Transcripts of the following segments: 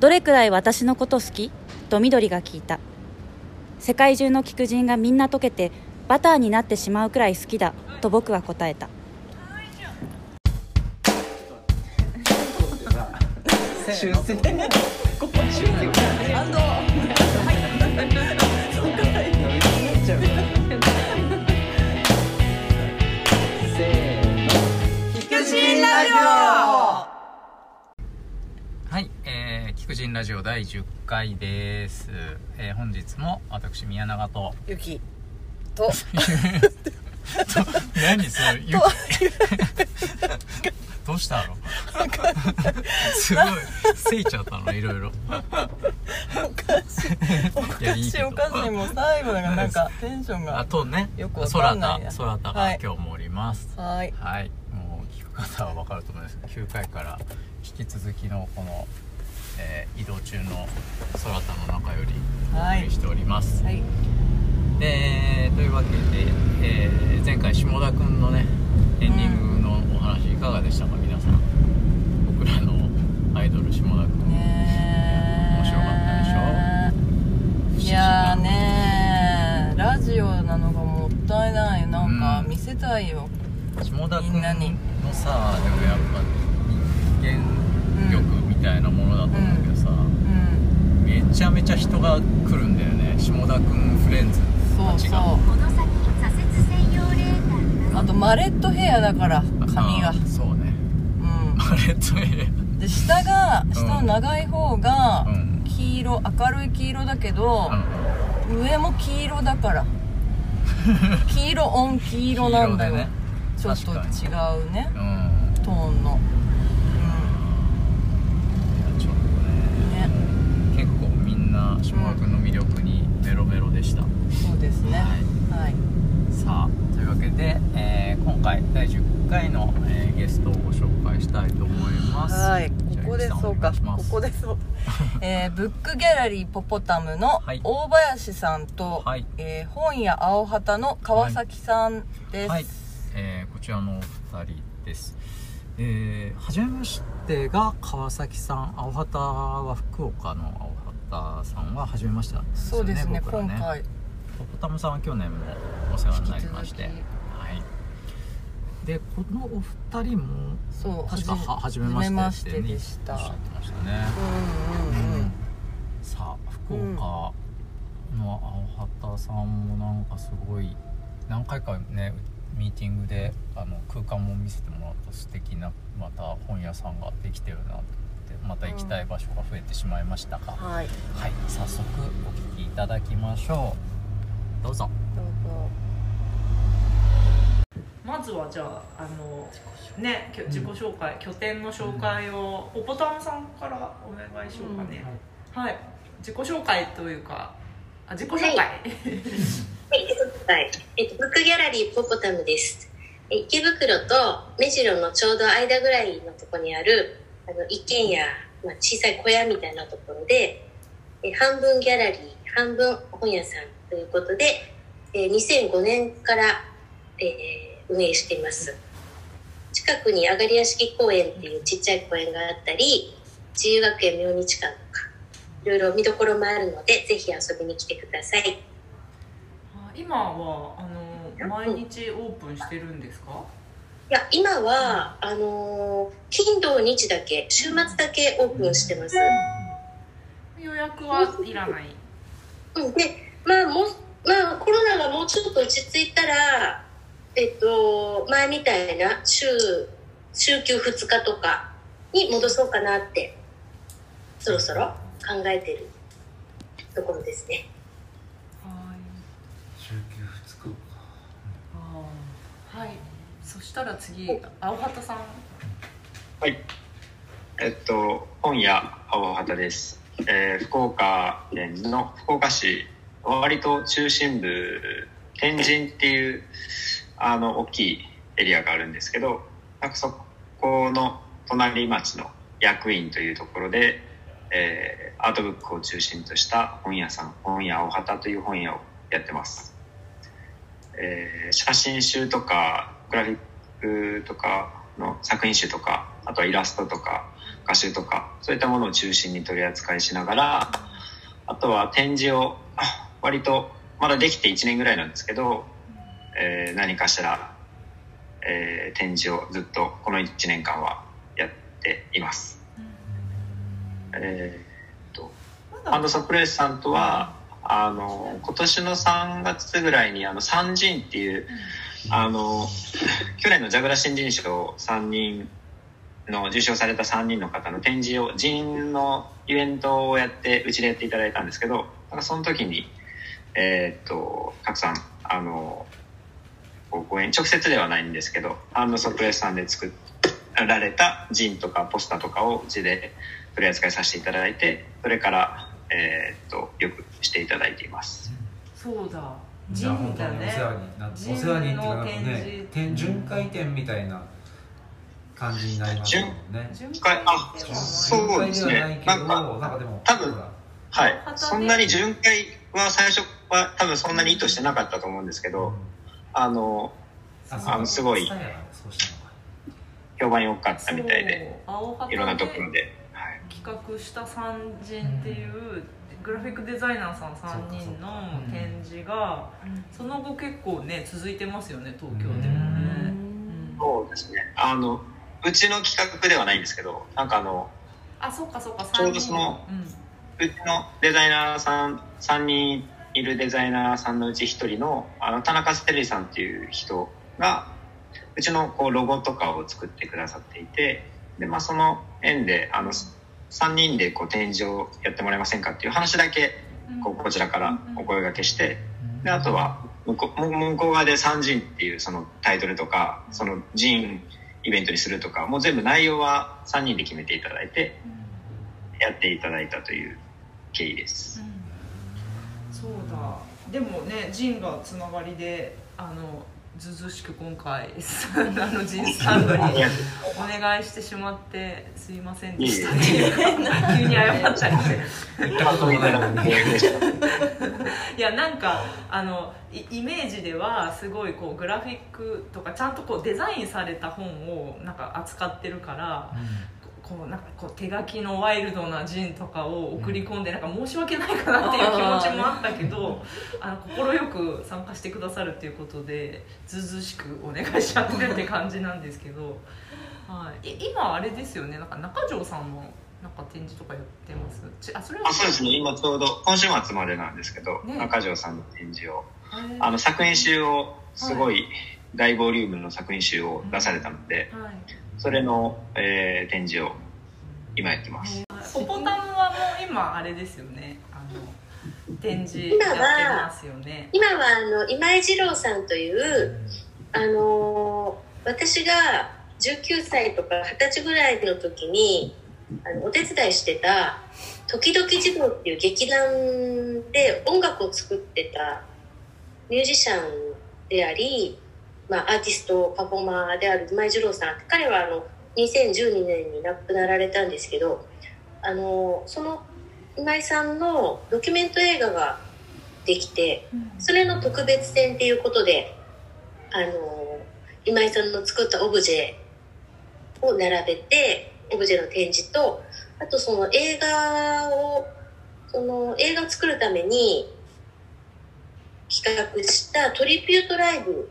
どれくらい私のこと好き？と緑が聞いた。世界中の菊人がみんな溶けてバターになってしまうくらい好きだと僕は答えた。修正 人ラジオ第10回です、えー、本日も私宮永と。ゆき と。何そのゆ どうしたの？すごいせいちゃったの？いろいろ。おかしい。おかしいおかしいもう最後だからなんか テンションがあとねよくわか空んない空田はい。が今日もおります。はい。はい、もう聞く方は分かると思います。けど9回から引き続きのこの、えー移動中の空田の中よりおはい。送りしております、はい。でというわけで、えー前回下田くんのねエンディングのお話いかがでしたか？皆さん。僕らのアイドル下田くん、ね面白かったでしょ？いやーねー。ラジオなのがもったいない。なんかうん。見せたいよ、下田くんみんなに。のさでもやっぱ人間力みたいなものだと思うけどさ、うん。めちゃめちゃ人が来るんだよね。下田くんフレンズそうたちが。そうこの先左折専用レーンがあとマレットヘアだから髪が。そうね。うん。マレットヘで下が下の長い方がうん。黄色明るい黄色だけどア、うん。上も黄色だから。黄色オン黄色なんだよ、ね。ちょっと違うね。うん。トーンのいやちょっとねね結構みんな下田くんの魅力にメロメロでした、そうですね。はい。はい。さあというわけで、えー今回第10回の、えーゲストをご紹介したいと思います。はい。ここでそうか。ここでそう。えーブックギャラリーポポタムのはい。大林さんと、はい。えー本屋青旗の川崎さんです、はい、えーこちらのお二人です。えー、はじめましてが川崎さん青旗は福岡の青旗さんははじめましてなんですよそうですね僕ら今回。ポポタムさんは去年もお世話になりまして。はい。でこのお二人もそう確かははじめましてって、ね、でした。おっしゃってましたね、うんうんうん。さあ福岡の青旗さんもなんかすごい何回かねミーティングであの空間も見せてもらった素敵なまた本屋さんができてるなとまた行きたい場所が増えてしまいましたが、はい。はい。早速お聞きいただきましょう。どうぞ。どうぞ。まずはじゃああのね自己紹介、拠点の紹介をポポタムさんからお願いしようかね、はい、自己紹介というかあ自己紹介、はい。はい、えっと、ブックギャラリーポポタムです。え池袋と目白のちょうど間ぐらいのところにある、あの、一軒家、まあ、小さい小屋みたいなところで、え半分ギャラリー、半分本屋さんということで、えー2005年から、えー運営しています。近くに上がり屋敷公園っていうちっちゃい公園があったり、自由学園明日館とか、いろいろ見どころもあるので、ぜひ遊びに来てください。あ今はあの毎日オープンしてるんですか？いや、今は、あのー金土日だけ、週末だけオープンしてます。予約はいらないうん、で、まあ、もう、まあ、コロナがもうちょっと落ち着いたら、えっと、前みたいな週、週休2日とかに戻そうかなって、そろそろ考えてるところですね。はい週休2日あーはいそしたら次青旗さんはい。えっと、本屋青畑です。えー福岡県の福岡市、割と中心部、天神っていう、あの、大きいエリアがあるんですけど、なんかそこの隣町の役員というところで、えーアートブックを中心とした本屋さん、本屋青畑という本屋をやってます。えー写真集とか、グラフィックとかの作品集とか、あとはイラストとか、画集とかそういったものを中心に取り扱いしながらあとは展示をあ割とまだできて1年ぐらいなんですけど、えー何かしら、えー展示をずっとこの1年間はやっています。えーっとハンドサプレイスさんとはあの今年の3月ぐらいにあの三人っていうあの去年のジャグラ新人賞3人の受賞された3人の方の展示を人のイベントをやってうちでやっていただいたんですけどかその時にえーっとたくさんあのご縁直接ではないんですけどハンドサプレスさんで作られたジンとかポスターとかをうちで取り扱いさせていただいてそれから、えーっとよくしていただいています。そうだじゃあ本当におね世話になってお世話にっていうかなんかの展ね示展巡回展みたいな感じになりますもんね。巡回あそうですね。ないけどなんかなんかでも多分はいそんなに巡回は最初は多分そんなに意図してなかったと思うんですけど、あのああのすごい評判良かったみたいでいろんなとこでろで、はい、企画した三人っていうグラフィックデザイナーさん3人の展示がその後結構ね続いてますよね東京でもね、うん。そうですね。あのうちの企画ではないんですけどなんかあのあそっかそっかちょう3人どそのうん。うちのデザイナーさん3人いるデザイナーさんのうち1人のあの田中ステリさんっていう人がうちのこうロゴとかを作ってくださっていてで、まあ、その縁であの3人でこう展示をやってもらえませんかっていう話だけこうこちらからお声掛けしてであとは向こう向向こう側で「三人」っていうそのタイトルとかその人イベントにするとかもう全部内容は3人で決めていただいてやっていただいたという経緯です。そうだ。でもねジンがつながりであのずうずうしく今回あのジンスタンドにお願いしてしまってすいませんでした。っていう急に謝った。りしていやなんかあのイイメージではすごいこうグラフィックとかちゃんとこうデザインされた本をなんか扱ってるからこうなんかこう手書きのワイルドなジンとかを送り込んでなんか申し訳ないかなっていう気持ちもあったけどあの快く参加してくださるっていうことでずうずうしくお願いしちゃってるって感じなんですけど、はい、い今あれですよね。なんか中条さんもなんか展示とかやってます？ちあそれは。あそうですね。今ちょうど今週末までなんですけど、ね。中条さんの展示を。あの作品集をすごい。大ボリュームの作品集を出されたので、はいそれの、えー展示を今やってます。ポポタムはもう今あれですよねあの展示やってますよね今はあの今井二郎さんという、あのー私が19歳とか20歳ぐらいの時にあのお手伝いしてた「時々児童」っていう劇団で音楽を作ってたミュージシャンであり、まあ、アーティストパフォーマーである今井二郎さん彼はあの2012年に亡くなられたんですけどあのその今井さんのドキュメント映画ができてそれの特別展っていうことであの今井さんの作ったオブジェを並べてオブジェの展示とあとその映画をその映画を作るために企画したトリビュートライブ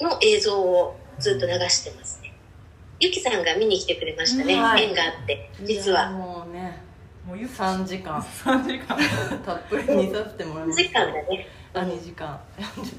の映像をずっと流してますね。ゆきさんが見に来てくれましたね、はい。縁があって実は。もうねもうゆ3時間。3時間。たっぷり見させてもらいま時した。間だね。あ2時間。40分ね。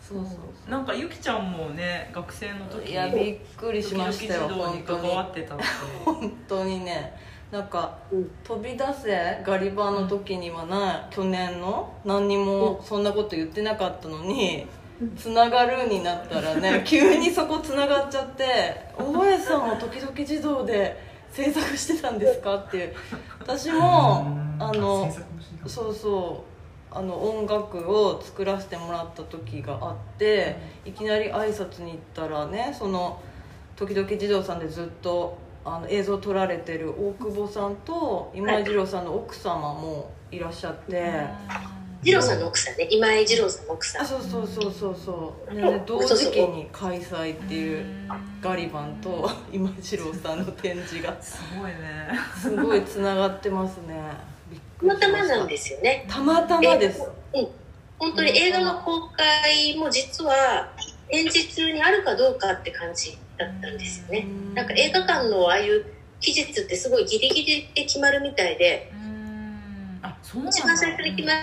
そうそうそなんかゆきちゃんもね学生のう時いやびっくりしましたよ本当に。わってたって。本当にね。なんか、うん。飛び出せガリバーの時にはない去年の何にもそんなこと言ってなかったのにつながるになったらね 急にそこつながっちゃって「大林さんも時々児童で制作してたんですか?」っていう。私もあのそうそう。あの音楽を作らせてもらった時があっていきなり挨拶に行ったらねその時々児童さんでずっとあの映像撮られてる大久保さんと今井二郎さんの奥様もいらっしゃって二郎さんの奥さんね。今井二郎さんの奥さん。あそうそうそうそうそう、ね、同時期に開催っていうガリバンと 今次郎さんの展示が。すごいね。すごいつながってますね。びっくた。またまなんですよね。たまたまです。うん。本当に映画の公開も実は展示中にあるかどうかって感じだったんですよね。なんか映画館のああいう期日ってすごいギリギリで決まるみたいでうんあそうなんだ。一番最初に決ま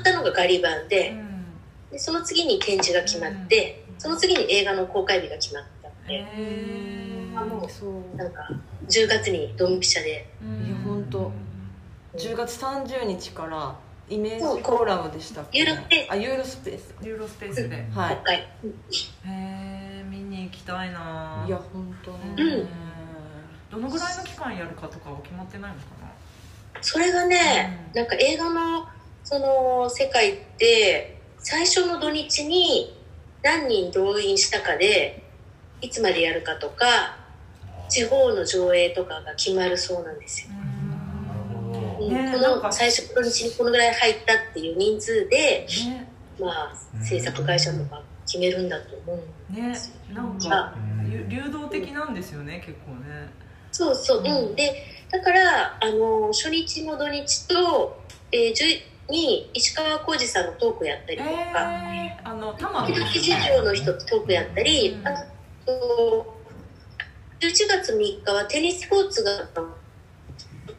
ったのがガリバンでうん。でその次に展示が決まってその次に映画の公開日が決まったへあもうそうなんか10月にドンピシャで。ーいや本当10月30日からイメージフォーラムでしたっけユーロスペース。あユーロスペース。ユーロスペースで。へはい。公開、え見に行きたいないや本当うねん。どのぐらいの期間やるかとかは決まってないのかなそれがね、うん。なんか映画のその世界って最初の土日に何人動員したかでいつまでやるかとか地方の上映とかが決まるそうなんですよ、うん。こねなんか。の最初の土日にこのぐらい入ったっていう人数でね。まあ制作会社とか決めるんだと思うね。なんあかゆ流動的なんですよね結構ね。そうそう、うん、でだからあの初日の土日と、えー、10に石川浩二さんのトークやったりとか、えー、あの玉時々事情の人とトークやったり、うん。あと11月3日はテニススポーツが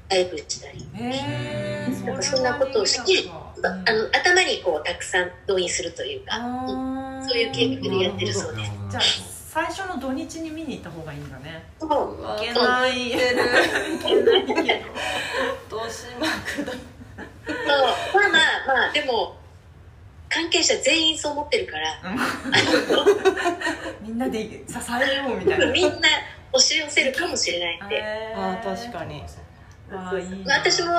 ライブしたり、へえー、なんかそんなことをしてあの頭にこうたくさん動員するというか、あそういう計画でやってるそうです。最初の土日に見に行った方がいいんだね。そううわい。けない。撮ってるい。けない。けど豊島区だそうまあまあまあでも関係者全員そう思ってるからみんなで支えようみたい。なみんな押し寄せるかもしれない。んで。えあー確かに私も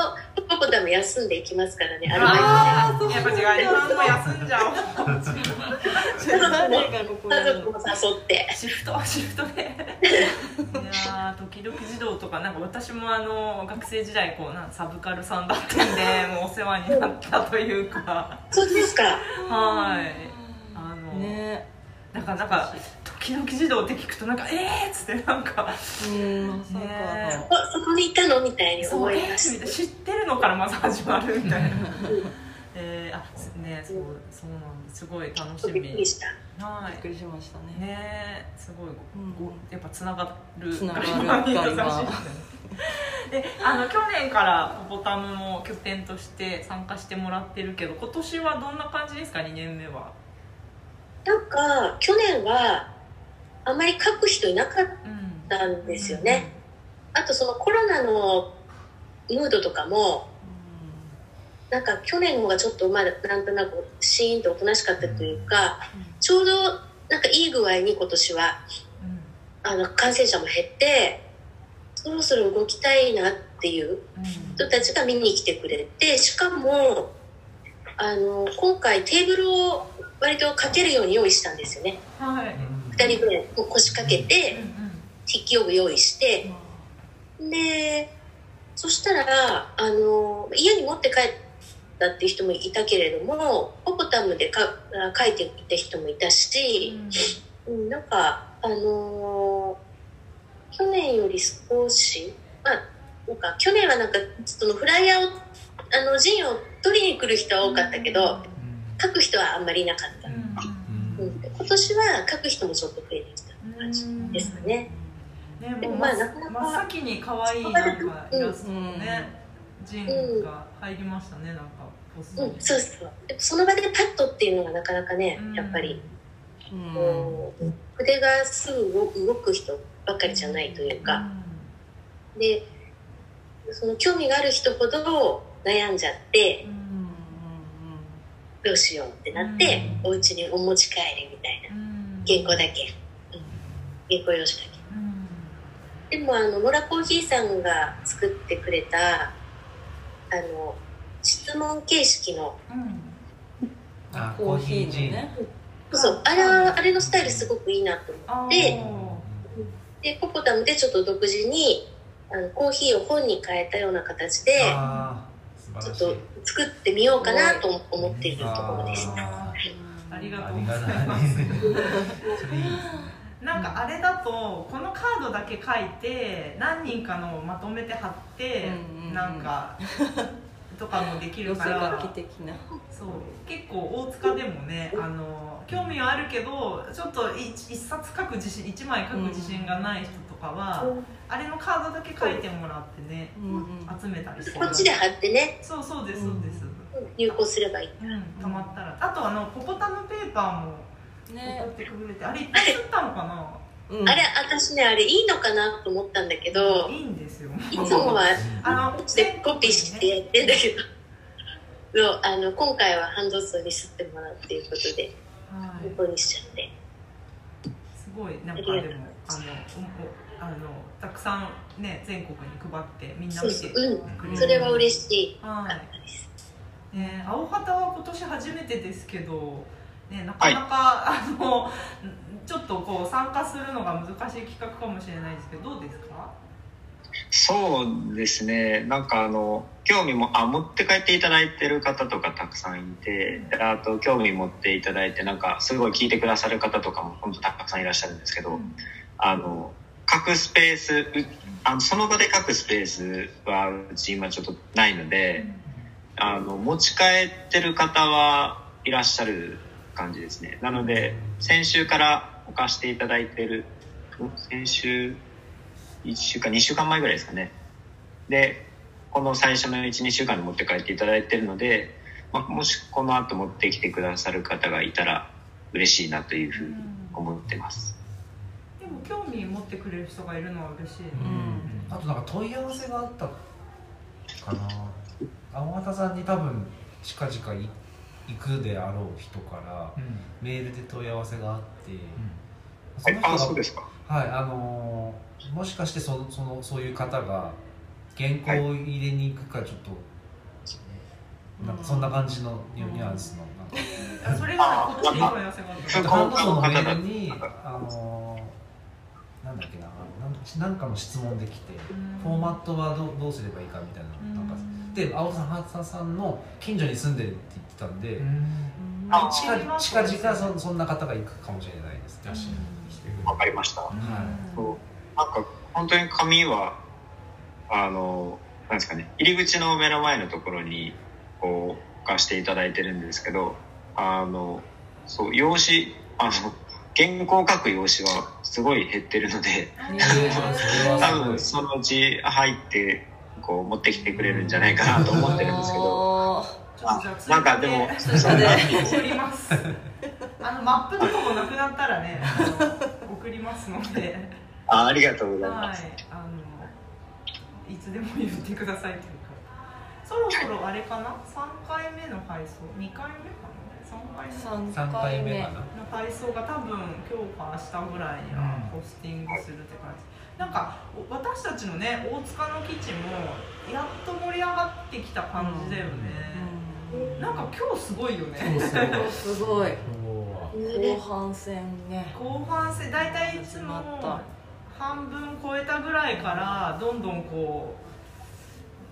ポコタも休んでいきますからねアルバイあーやっぱ違う日本も休んじゃおう。家族も誘って。シフトシフトで。いやー時々児童とかなんか私もあの学生時代こうなんサブカルさんだったんで もうお世話になったというか。そうですか。はい。あの、ね。なんかなんか時々児童って聞くとなんかえーっつってなんか。うんまさか。そこにいたのみたいに思いした知ってるのからまず始まるみたいな。えー、あねそうそうなんです。すごい楽しびっくみりした。はびっくりしましたね。いねすごいうん。ごやっぱつながる。つながるガリバンにガリバン優しいですねであの去年からポポタムも拠点として参加してもらってるけど今年はどんな感じですか？2年目は。なんか去年はあんまり書く人いなかっうんたんですよね、あとそのコロナのムードとかもなんか去年の方がちょっとまだなんとなくシーンとおとなしかったというか、ちょうどなんかいい具合に今年はうんあの感染者も減ってそろそろ動きたいなっていううん人たちが見に来てくれてしかもあの今回テーブルを割とかけるように用意したんですよね。はい2人ぐらい腰掛けてうん筆記用具用意して。でそしたらあの家に持って帰ったっていう人もいたけれどもポポタムでか書いていた人もいたし、うん、なんかあのー去年より少しまあなんか去年はなんかそのフライヤーをあの陣を取りに来る人は多かったけど、書く人はあんまりいなかった、今年は書く人もちょっと増えてきた感じですかね、ね、でもまあなかなか真っ先に可愛いなんかイラストのね、ジンが入りましたね、なんかポスうん、そうそうでもその場でパッとっていうのがなかなかねやっぱり、うん。筆がすぐ動く人ばっかりじゃないというか、でその興味がある人ほど悩んじゃってうんどうしようってなって、お家にお持ち帰りみたいな。原稿だけ、うん、原稿用紙だけ。でもあのモラコーヒーさんが作ってくれたあの質問形式のあコーヒーのね。そうあれはあれのスタイルすごくいいなと思って。ででポポタムでちょっと独自にあのコーヒーを本に変えたような形でちょっと作ってみようかなと思っているところです。あー。ありがとう。ございますなんかあれだとこのカードだけ書い。て何人かのをまとめて貼って、うんうんうんなんかとかもできる寄せから書き的なそう結構大塚でもねあの興味はあるけどちょっと一一冊書く自信一枚書く自信がない人とかは、あれのカードだけ書いてもらってね集めたりしてこっちで貼ってね、そうそうですそうです、入稿すればいい。うん、たまったら。あとあのポポタムペーパーもね。送ってくれてあれいっぱい吸ったのかな？うん。あれ、私ね、あれいいのかなと思ったんだけど、いいんですよ。いつもはあのこっちでコピーしてやってんだけど、そうあの今回はハンドソーに吸ってもらうっていうことで、はい。ここにしちゃって。すごいなんかでもあのおおあのたくさんね全国に配ってみんな見てそうそう、うくれるん、それは嬉しい。はい。ね青旗は今年初めてですけどねなかなか、あのちょっとこう参加するのが難しい企画かもしれないですけどどうですか？そうですね。なんかあの興味もあ持って帰っていただいてる方とかたくさんいてであと興味持っていただいてなんかすごい聞いてくださる方とかも本当たくさんいらっしゃるんですけど、あの書くスペースあのその場で書くスペースはうち今ちょっとないので、あの持ち帰ってる方はいらっしゃる感じですね。なので先週から置かしていただいてる先週1週間2週間前ぐらいですかね。でこの最初の12週間で持って帰っていただいてるので、まあ、もしこの後持ってきてくださる方がいたら嬉しいなというふうに思ってます。興味持ってくれる人がいるのは嬉しい。ね、あとなんか問い合わせがあったかな。青畑さんに多分近々い行くであろう人からメールで問い合わせがあって、その人があそうですか。はいあのーもしかしてそのそのそういう方が原稿を入れに行くかちょっと、なんかそんな感じのニュアンスのなんか。あそれがこっちに問い合わせがあった。そうハンドソーのメールにあのーなんだっけななんなんかの質問できてフォーマットはどうどうすればいいかみたいななんかで青田さんハ田さんの近所に住んでるって言ってたんで、あ近近々そそんな方が行くかもしれないですね、わかりました、はい。そう。なんか本当に紙はあのなんですかね入り口の目の前のところにこう置かしていただいてるんですけどあのそう用紙あの原稿を書く用紙はすごい減ってるので多分そのうち入ってこう持ってきてくれるんじゃないかなと思ってるんですけど。あなんかでも追加で送りますあのマップとかもなくなったらね送りますので。あありがとうございはいます、あのいつでも言ってくださいというか。そろそろあれかな？3回目の配送？2回目？3回目3回目。かなの配送が多分今日か明日ぐらいにはポスティングするって感じ、なんかお私たちのね大塚の基地もやっと盛り上がってきた感じだよね、なんか今日すごいよね。すごい。今後半戦ね。後半戦大体いつも半分超えたぐらいからどんどんこ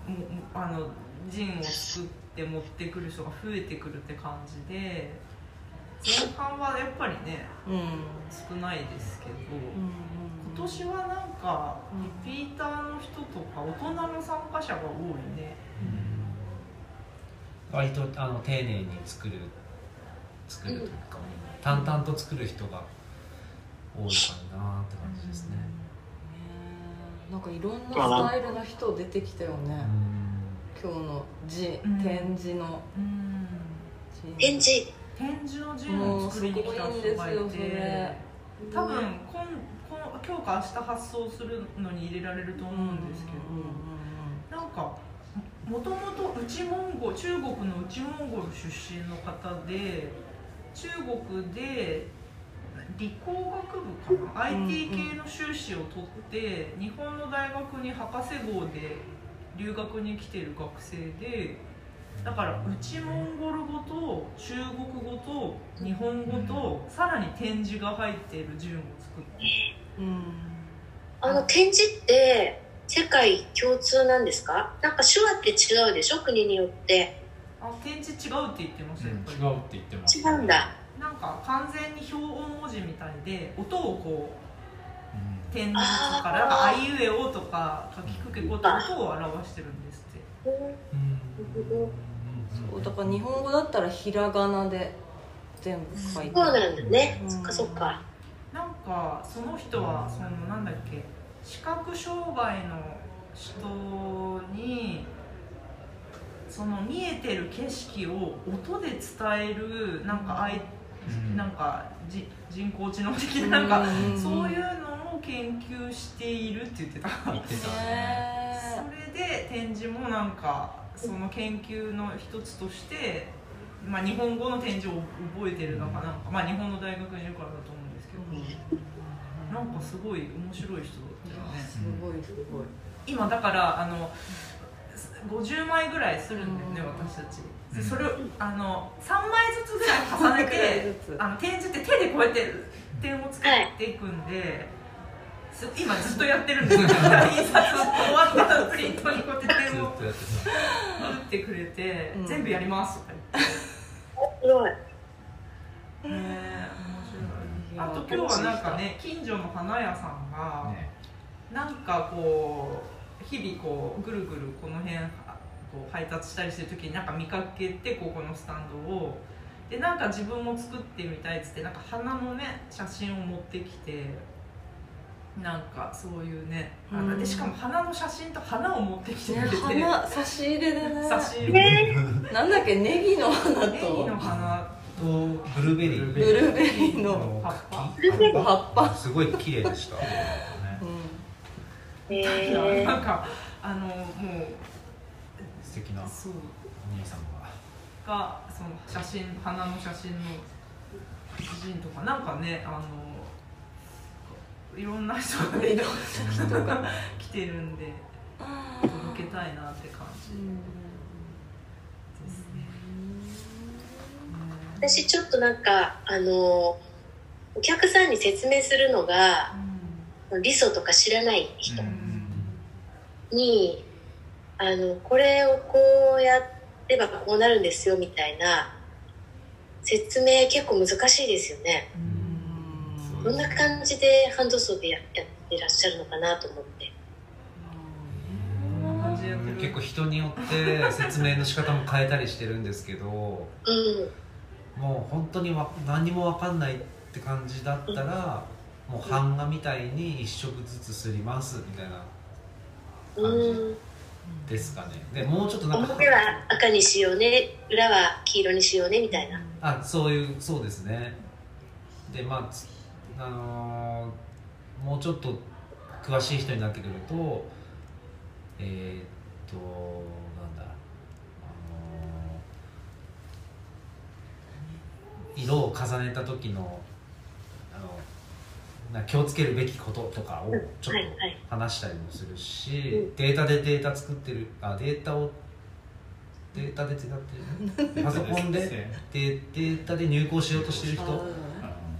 うもあのジンを作って持ってくる人が増えてくるって感じで前半はやっぱりねうん。少ないですけど、うん今年はなんかリピーターの人とか大人の参加者が多いね。割とあの丁寧に作る作るというか、淡々と作る人が多いかなって感じですね、なんかいろんなスタイルの人出てきたよね今日の字うん。展示の。展示展示のジンを作りに来た人がいもうすごいんですよそてれ多分今この今日か明日発送するのに入れられると思うんですけど、なんかもともと内モンゴル中国の内モンゴル出身の方で中国で理工学部かな、IT 系の修士を取って日本の大学に博士号で留学に来てる学生でだから内モンゴル語と中国語と日本語とさらに展示が入っている順を作ってあの展示って世界共通なんですか？なんか手話って違うでしょ？国によって。あ展示違うって言ってましたよ、やっぱり。違うって言ってます。違うんだ。なんか完全に標音文字みたいで音をこううん点字からなんかあいうえおとかかきくけこと音を表してるんですって。うん。そうだから日本語だったらひらがなで全部書いて。そうなんだね、うん。そっかそっか。なんかその人はそのなんだっけ視覚障害の人にその見えてる景色を音で伝えるなんかあいうん。なんかじ人工知能的ななんかうんそういうのを研究しているって言ってた。言ってたそれで展示もなんかその研究の一つとして、まあ、日本語の展示を覚えてるのかなんか、まあ、日本の大学にいるからだと思うんですけど、なんかすごい面白い人だったよね。すごいすごい。今だからあの50枚ぐらいするんだよね、私たちでそれをあの3枚ずつぐらい重ねてあの展示って手でこうやって点を作っていくんで、す今ずっとやってるんですよ。印刷終わったらプリントにこうやって点を打ってくれて、うん。全部やりますとか言って、すごい。ねえ面白い。あと今日はなんかね近所の花屋さんが、なんかこう日々こうぐるぐるこの辺こう配達したりしてる時になんか見かけてここのスタンドをでなんか自分も作ってみたいっつってなんか花のね写真を持ってきてなんかそういうね、あうん。でしかも花の写真と花を持ってきてくれて、花差し入れでね。差し入れ。なんだっけネギの花ネギとの花とブルーベリー。ブルーベリーの葉っぱ。茎葉っぱ。すごい綺麗でした。うん。なんかあのもう素敵なお兄さんが。がその写真花の写真の写真とかなんかねあのいろんな人がいろんな人が。来てるんで届けたいなって感じですね。私ちょっとなんかあのお客さんに説明するのが理想とか知らない人にあのこれをこうやればこうなるんですよみたいな説明結構難しいですよね。どんな感じでハンドソーでややってらっしゃるのかなと思って。結構人によって説明の仕方も変えたりしてるんですけどうん。もう本当にわ何にも分かんないって感じだったらもう版画みたいに一色ずつすりますみたいなうんですかね。でもうちょっとなんか。表は赤にしようね。裏は黄色にしようねみたいな。あそういうそうですね。でまあつあのーもうちょっと詳しい人になってくるとえーっとなんだ。あのー色を重ねた時の気をつけるべきこととかをちょっはいはいと話したりもするし、うん。データでデータ作ってるあデータをデータで使ってる パソコンででデータで入稿しようとしてる人に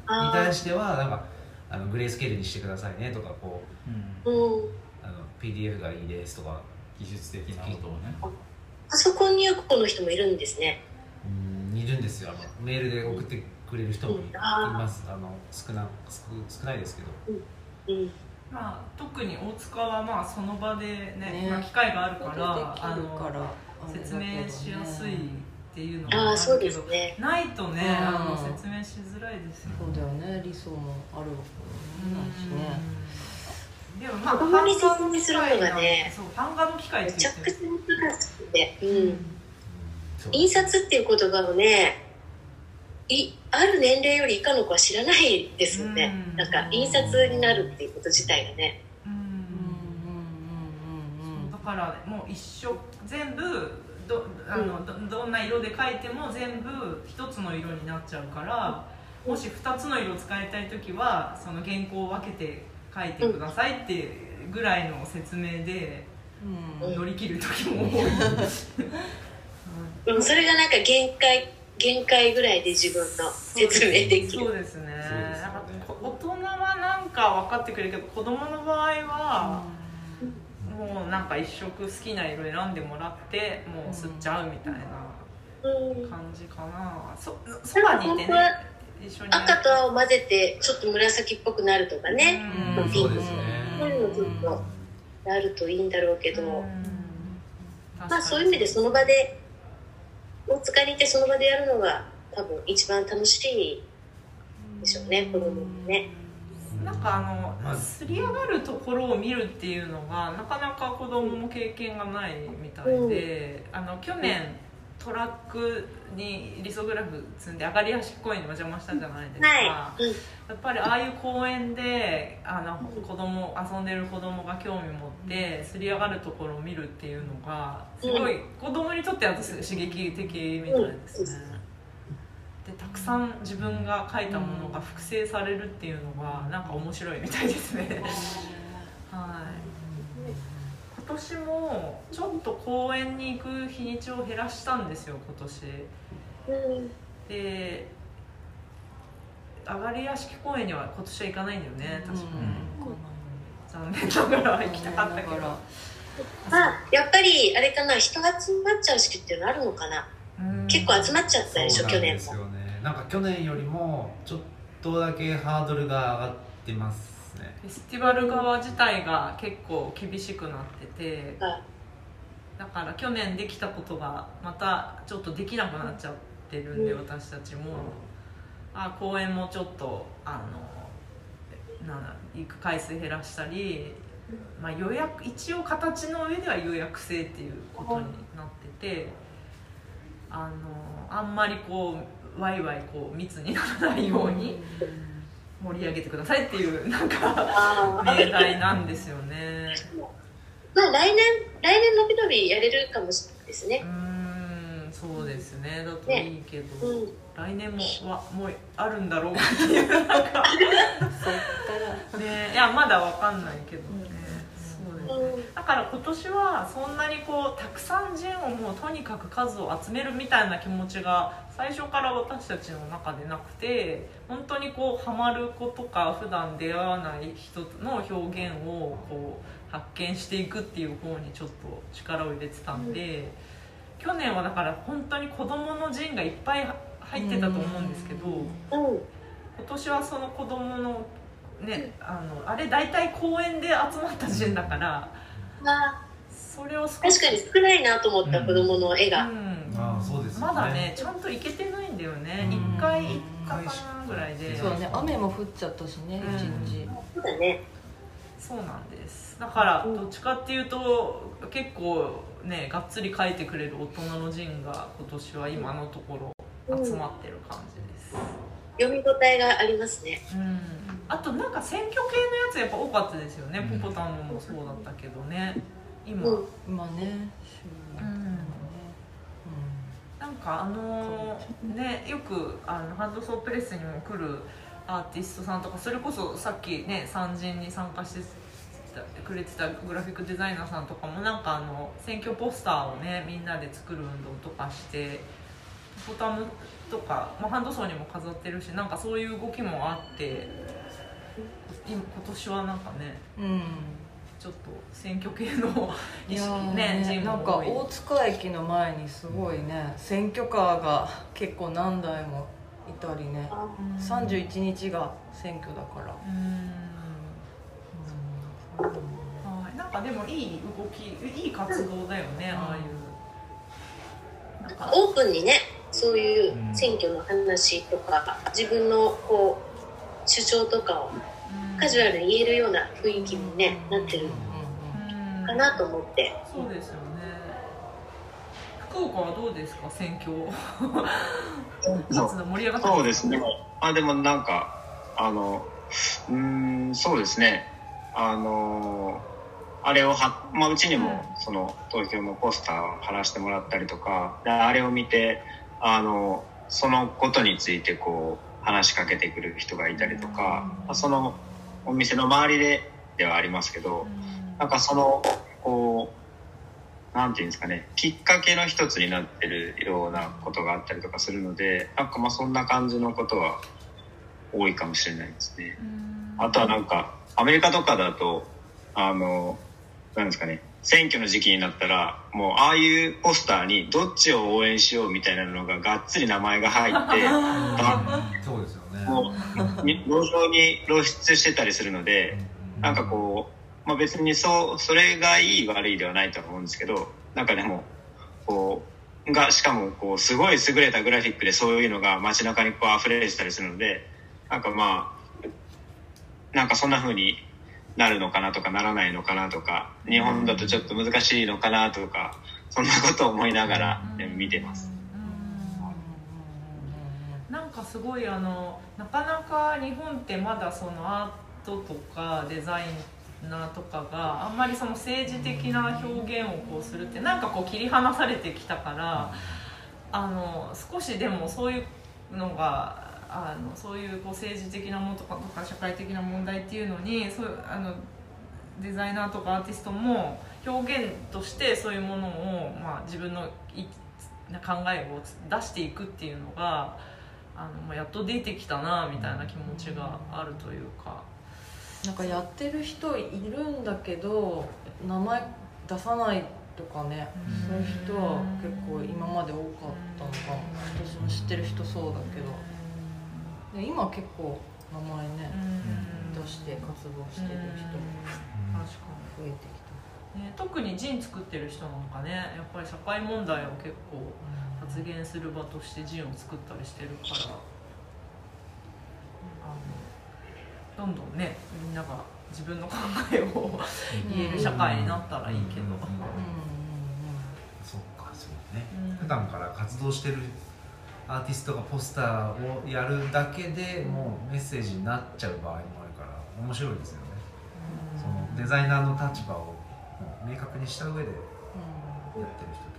あ対してはなんかあのグレースケールにしてくださいねとかこううん。あの PDF がいいですとか技術的なことをねパソコン入稿の人もいるんですね。うんいるんですよ。あのメールで送ってくれる人もいうん。いあーますあの少な少少ないですけど。うん。まあ、特に大塚はまあその場でねね。まあ、機会があるからあからの説明しやすいっていうのもああそうであるけどすね。ないとね、うん。あの説明しづらいですよ。ね。そうだよね。理想もあるわ。けないしねうんでもまあ子供に説明するのがねそう版画の機械っめちゃくちゃ難しくて、うるん、印刷っていう言葉をねいある年齢より以下の子は知らないですよね、うん。なんか印刷になるっていうこと自体がね。うん。うん。うんうんうんだからもう一緒全部どあの、どどんな色で描いても全部一つの色になっちゃうから、もし二つの色使いたい時はその原稿を分けて描いてくださいっていうぐらいの説明でうん。乗り切る時も多い、うん、それがなんか限界限界ぐらいで自分の説明できる。そうですね。ねなんかこ大人はなんか分かってくれるけど子供の場合は、ももうなんか一色好きな色選んでもらってもう吸っちゃうみたいなうん。感じかな。そそばにいてね赤と青混ぜてちょっと紫っぽくなるとかね、うん。ピンクそうですね。そういうのちょっとあるといいんだろうけど、うん。まあそういう意味でその場で大塚にいてその場でやるのが多分一番楽しいでしょうね子供もね。なんかあのまあすり上がるところを見るっていうのがなかなか子供も経験がないみたいで、あの去年トラックにリソグラフ積んで上がり屋敷公園にお邪魔したじゃないですか、はい、うんやっぱりああいう公園であの子供遊んでる子供が興味持ってすり上がるところを見るっていうのがすごい子供にとっては刺激的みたいですね。でたくさん自分が書いたものが複製されるっていうのがなんか面白いみたいですね。はい今年もちょっと公園に行く日にちを減らしたんですよ今年。うんで上がり屋敷公園には今年は行かないんだよね確かに、残念ながら行きたかったけど、まあやっぱりあれかな人が集まっちゃう時期っていうのあるのかな、うん。結構集まっちゃったでしょ去年もなんですよね。なんか去年よりもちょっとだけハードルが上がってますね。フェスティバル側自体が結構厳しくなっててはい。だから去年できたことがまたちょっとできなくなっちゃってるんで、うん。私たちも。あ公演もちょっとあのなんだ行く回数減らしたり、まあ、予約一応形の上では予約制っていうことになっててあのあんまりこうワイワイこう密にならないように盛り上げてくださいっていう なんか命題なんですよね。まあ来年来年のびのびやれるかもしれないですうねーんそうですね。だといいけど、うん。来年もはもうあるんだろうかっていうなんか。そっから。ねいやまだわかんないけど。うんだから今年はそんなにこうたくさんジンをもうとにかく数を集めるみたいな気持ちが最初から私たちの中でなくて本当にこうハマる子とか普段出会わない人の表現をこう発見していくっていう方にちょっと力を入れてたんで、去年はだから本当に子供のジンがいっぱい入ってたと思うんですけど。うん今年はその子供のねあのあれ大体公園で集まった時点だからまあそれを少確かに少ないなと思った、うん子供の絵が、うん。ああそうですよまだねちゃんと行けてないんだよね。うん。1回行ったかなぐらいで。そうね雨も降っちゃったしねうん。一日。そうだね。そうなんです。だからどっちかっていうと結構ねがっつり書いてくれる大人の陣が今年は今のところ集まってる感じです、読み応えがありますね。うん、あとなんか選挙系のやつやっぱ多かったですよね、うん。ポポタンのもそうだったけどね。今、うん。今ねうん。なんかあのーねよくあのハンドソープレスにも来るアーティストさんとかそれこそさっきね参陣に参加してくれてたグラフィックデザイナーさんとかもなんかあの選挙ポスターをねみんなで作る運動とかしてボタンとか、まあ、ハンドソーにも飾ってるしなんかそういう動きもあって今今年はなんかねうん。うんちょっと選挙系の意識ねね人なんか大塚駅の前にすごいね選挙カーが結構何台もいたりね。あうん。31日が選挙だから。うん。はい、なんかでもいい動きいい活動だよね、ああいう。なんか。オープンにねそういう選挙の話とか自分のこう主張とかをカジュアルに言えるような雰囲気に、ね、なってるうん。かなと思って。そうですよね。福岡はどうですか？選挙そう。活動盛り上がってそうですね。あ、でもなんか、あの、うーん、そうですね。あの、あれをは、まあ、うちにも、その、東京のポスターを貼らせてもらったりとか、であれを見て、あの、そのことについて、こう、話しかけてくる人がいたりとか、まあその、お店の周りで、ではありますけど、なんかその、こう、なんていうんですかね、きっかけの一つになってるようなことがあったりとかするので、なんかまあそんな感じのことは多いかもしれないですね。あとはなんか、アメリカとかだと、あの、なんですかね、選挙の時期になったらもうああいうポスターにどっちを応援しようみたいなのががっつり名前が入って そうですよねもうに路上に露出してたりするのでなんかこう、まあ、別にそうそれがいい悪いではないとは思うんですけどなんかでもこうがしかもこうすごい優れたグラフィックでそういうのが街中にこう溢れてたりするのでなんかまあなんかそんな風になるのかなとかならないのかなとか日本だとちょっと難しいのかなとかそんなことを思いながらえ見てます。かすごいあのなかなか日本ってまだそのアートとかデザイナーとかがあんまりその政治的な表現をこうするってなんかこう切り離されてきたからあの少しでもそういうのがあのそういうこう政治的なものとかとか社会的な問題っていうのにそうあのデザイナーとかアーティストも表現としてそういうものを、まあ、自分の考えを出していくっていうのがあの、まあ、やっと出てきたなみたいな気持ちがあるというか。なんかやってる人いるんだけど名前出さないとかねそういう人は結構今まで多かったのかも私も知ってる人そうだけど。で今結構名前ね出して活動してる人確か増えてきた。に、ね、特にジン作ってる人なんかねやっぱり社会問題を結構発言する場としてジンを作ったりしてるからあのどんどんねみんなが自分の考えを言える社会になったらいいけど、そうかそうね、うん。普段から活動してるアーティストがポスターをやるだけでもうメッセージになっちゃう場合もあるから面白いですよね、そのデザイナーの立場を明確にした上でやってる人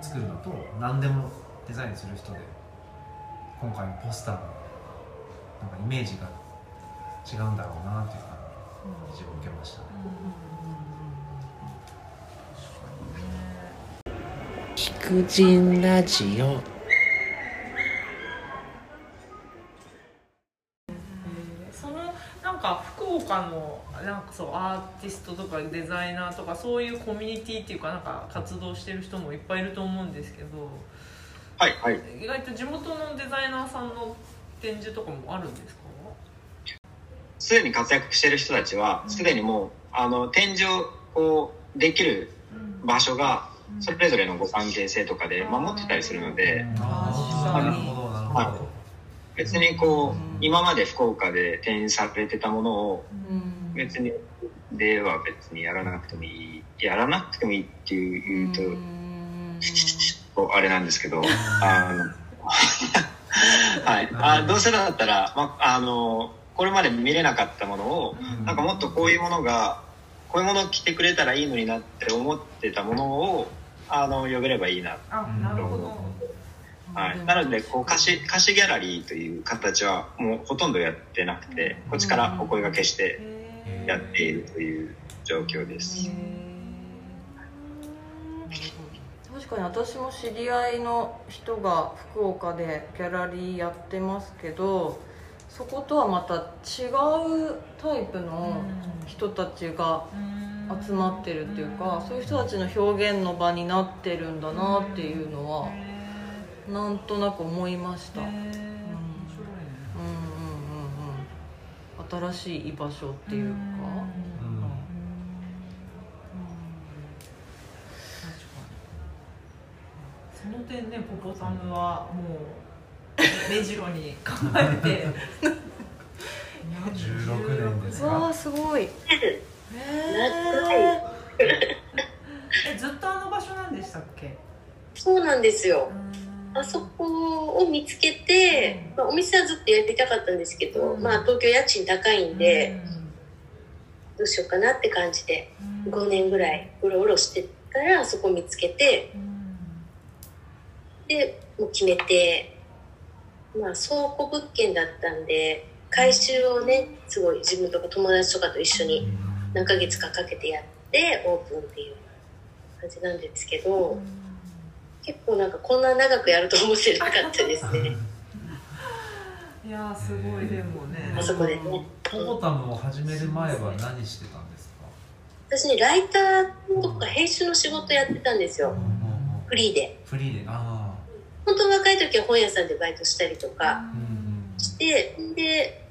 作るのと何でもデザインする人で今回のポスターのなんかイメージが違うんだろうなっていう感じを受けましたね、菊人ラジオかのなんかそうアーティストとかデザイナーとかそういうコミュニティっていうかなんか活動してる人もいっぱいいると思うんですけどはい。はい。意外と地元のデザイナーさんの展示とかもあるんですか？すでに活躍してる人たちはすでにもうあの展示をできる場所がそれぞれのご関係性とかで守ってたりするので。ああなるほどなるほど、別にこう今まで福岡で展示されてたものを別にでは別にやらなくてもいい。やらなくてもいいっていう言うとあれなんですけど あの はい。あどうせだったら、まあのこれまで見れなかったものをなんかもっとこういうものがこういうものを着てくれたらいいのになって思ってたものをあの呼べればいいなあなるほどはい、なのでこう貸し貸しギャラリーという形はもうほとんどやってなくてこっちからお声がけしてやっているという状況です。確かに私も知り合いの人が福岡でギャラリーやってますけどそことはまた違うタイプの人たちが集まってるっていうかそういう人たちの表現の場になってるんだなっていうのはなんとなく思いました、うん、うんうんうんうん。新しい居場所っていうか、その点ねポポタムはもう目白に考えて16年ですかわあすごいへえずっとあの場所なん。でしたっけそうなん。ですよ。あそこを見つけて、まあ、お店はずっとやりたかったんですけど、まあ東京家賃高いんで、どうしようかなって感じで、5年ぐらいうろうろしてたらそこ見つけて、でもう決めてまあ倉庫物件だったんで回収をねすごい自分とか友達とかと一緒に何ヶ月かかけてやってオープンっていう感じなんですけど、結構なんかこんな長くやると思ってなかったですね。いやーすごいでもね。あそこで。ねポポタムを始める前は何してたんですか？私ねライターとか編集の仕事やってたんですよ。フリーで。フリーであ本当若い時は本屋さんでバイトしたりとかあうんしてで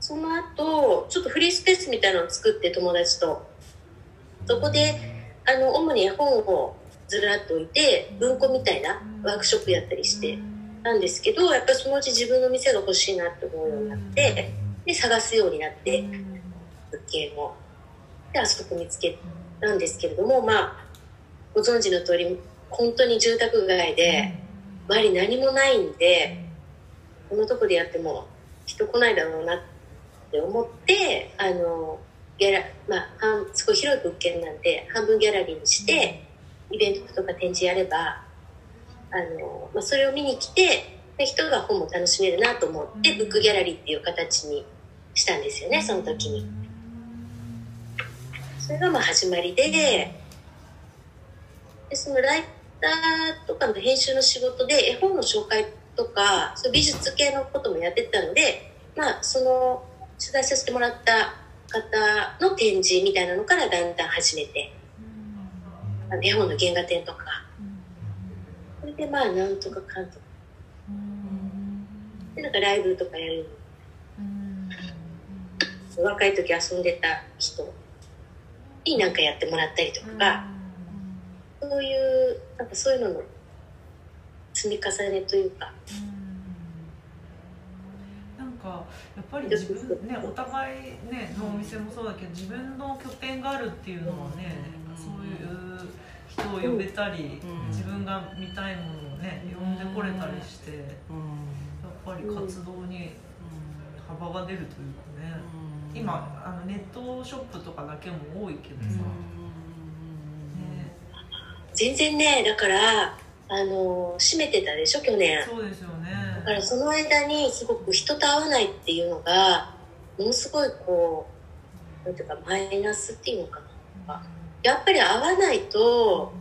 その後ちょっとフリースペースみたいなのを作って友達と。そこであの主に絵本をずらっと置いて文庫みたいなワークショップやったりしてたん。ですけどやっぱりそのうち自分の店が欲しいなって思うようになってで探すようになって物件を。であそこ見つけたんですけれどもまあご存知の通り本当に住宅街で周り何もないんでこのとこでやっても人来ないだろうなって思ってあのギャラまあ半すごい広い物件なんで半分ギャラリーにしてイベントとか展示やればあの、まあ、それを見に来てで人が本も楽しめるなと思ってブックギャラリーっていう形にしたんですよねその時に。それがまあ始まりででそのライターとかの編集の仕事で絵本の紹介とかそ美術系のこともやってたのでまあその取材させてもらった方の展示みたいなのからだんだん始めてあの絵本の原画展とか。それでまあなんとかかんとか。でなんかライブとかやる若い時遊んでた人になんかやってもらったりとか、そういうなんかそういうのの積み重ねというか。なんかやっぱり自分ねお互いねのお店もそうだけど自分の拠点があるっていうのはねそういう人を呼べたり自分が見たいものをね呼ん。でこれたりしてやっぱり活動に幅が出るというかね。今あのネットショップとかだけも多いけどさ、ね、全然ねだからあの閉めてたでしょ去年。そうですよね。だからその間にすごく人と会わないっていうのがものすごいこうなんていうかマイナスっていうのかなやっぱり会わないと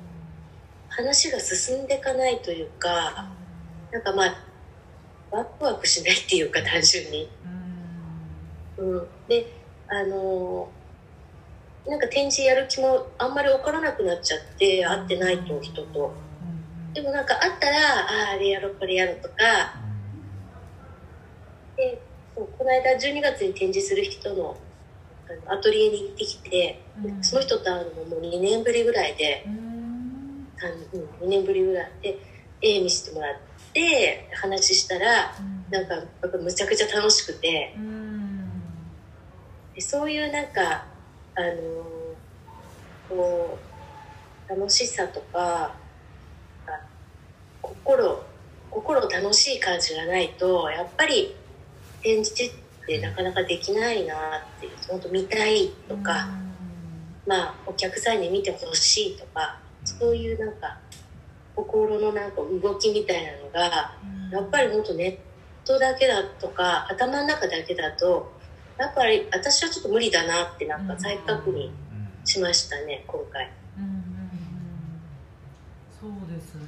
話が進んでいかないというかなんかまあワクワクしないっていうか単純に。うん、であのなんか展示やる気もあんまり分からなくなっちゃって会ってないと。人とでもなんか会ったらあああれやろうこれやろうとか。でこの間12月に展示する人のアトリエに行ってきて、その人と会うのももう2年ぶりぐらいで、うん、2年ぶりぐらいで絵見せてもらって話したら、なんかやっぱむちゃくちゃ楽しくて。でそういうなんかあのこう楽しさとかあ心心楽しい感じがないとやっぱり展示ってなかなかできないなっていう本当見たいとか、まあお客さんに見てほしいとかそういうなんか心のなんか動きみたいなのがやっぱり本当ネットだけだとか頭の中だけだとやっぱり私はちょっと無理だなってなんか再確認しましたね、今回。そうですね、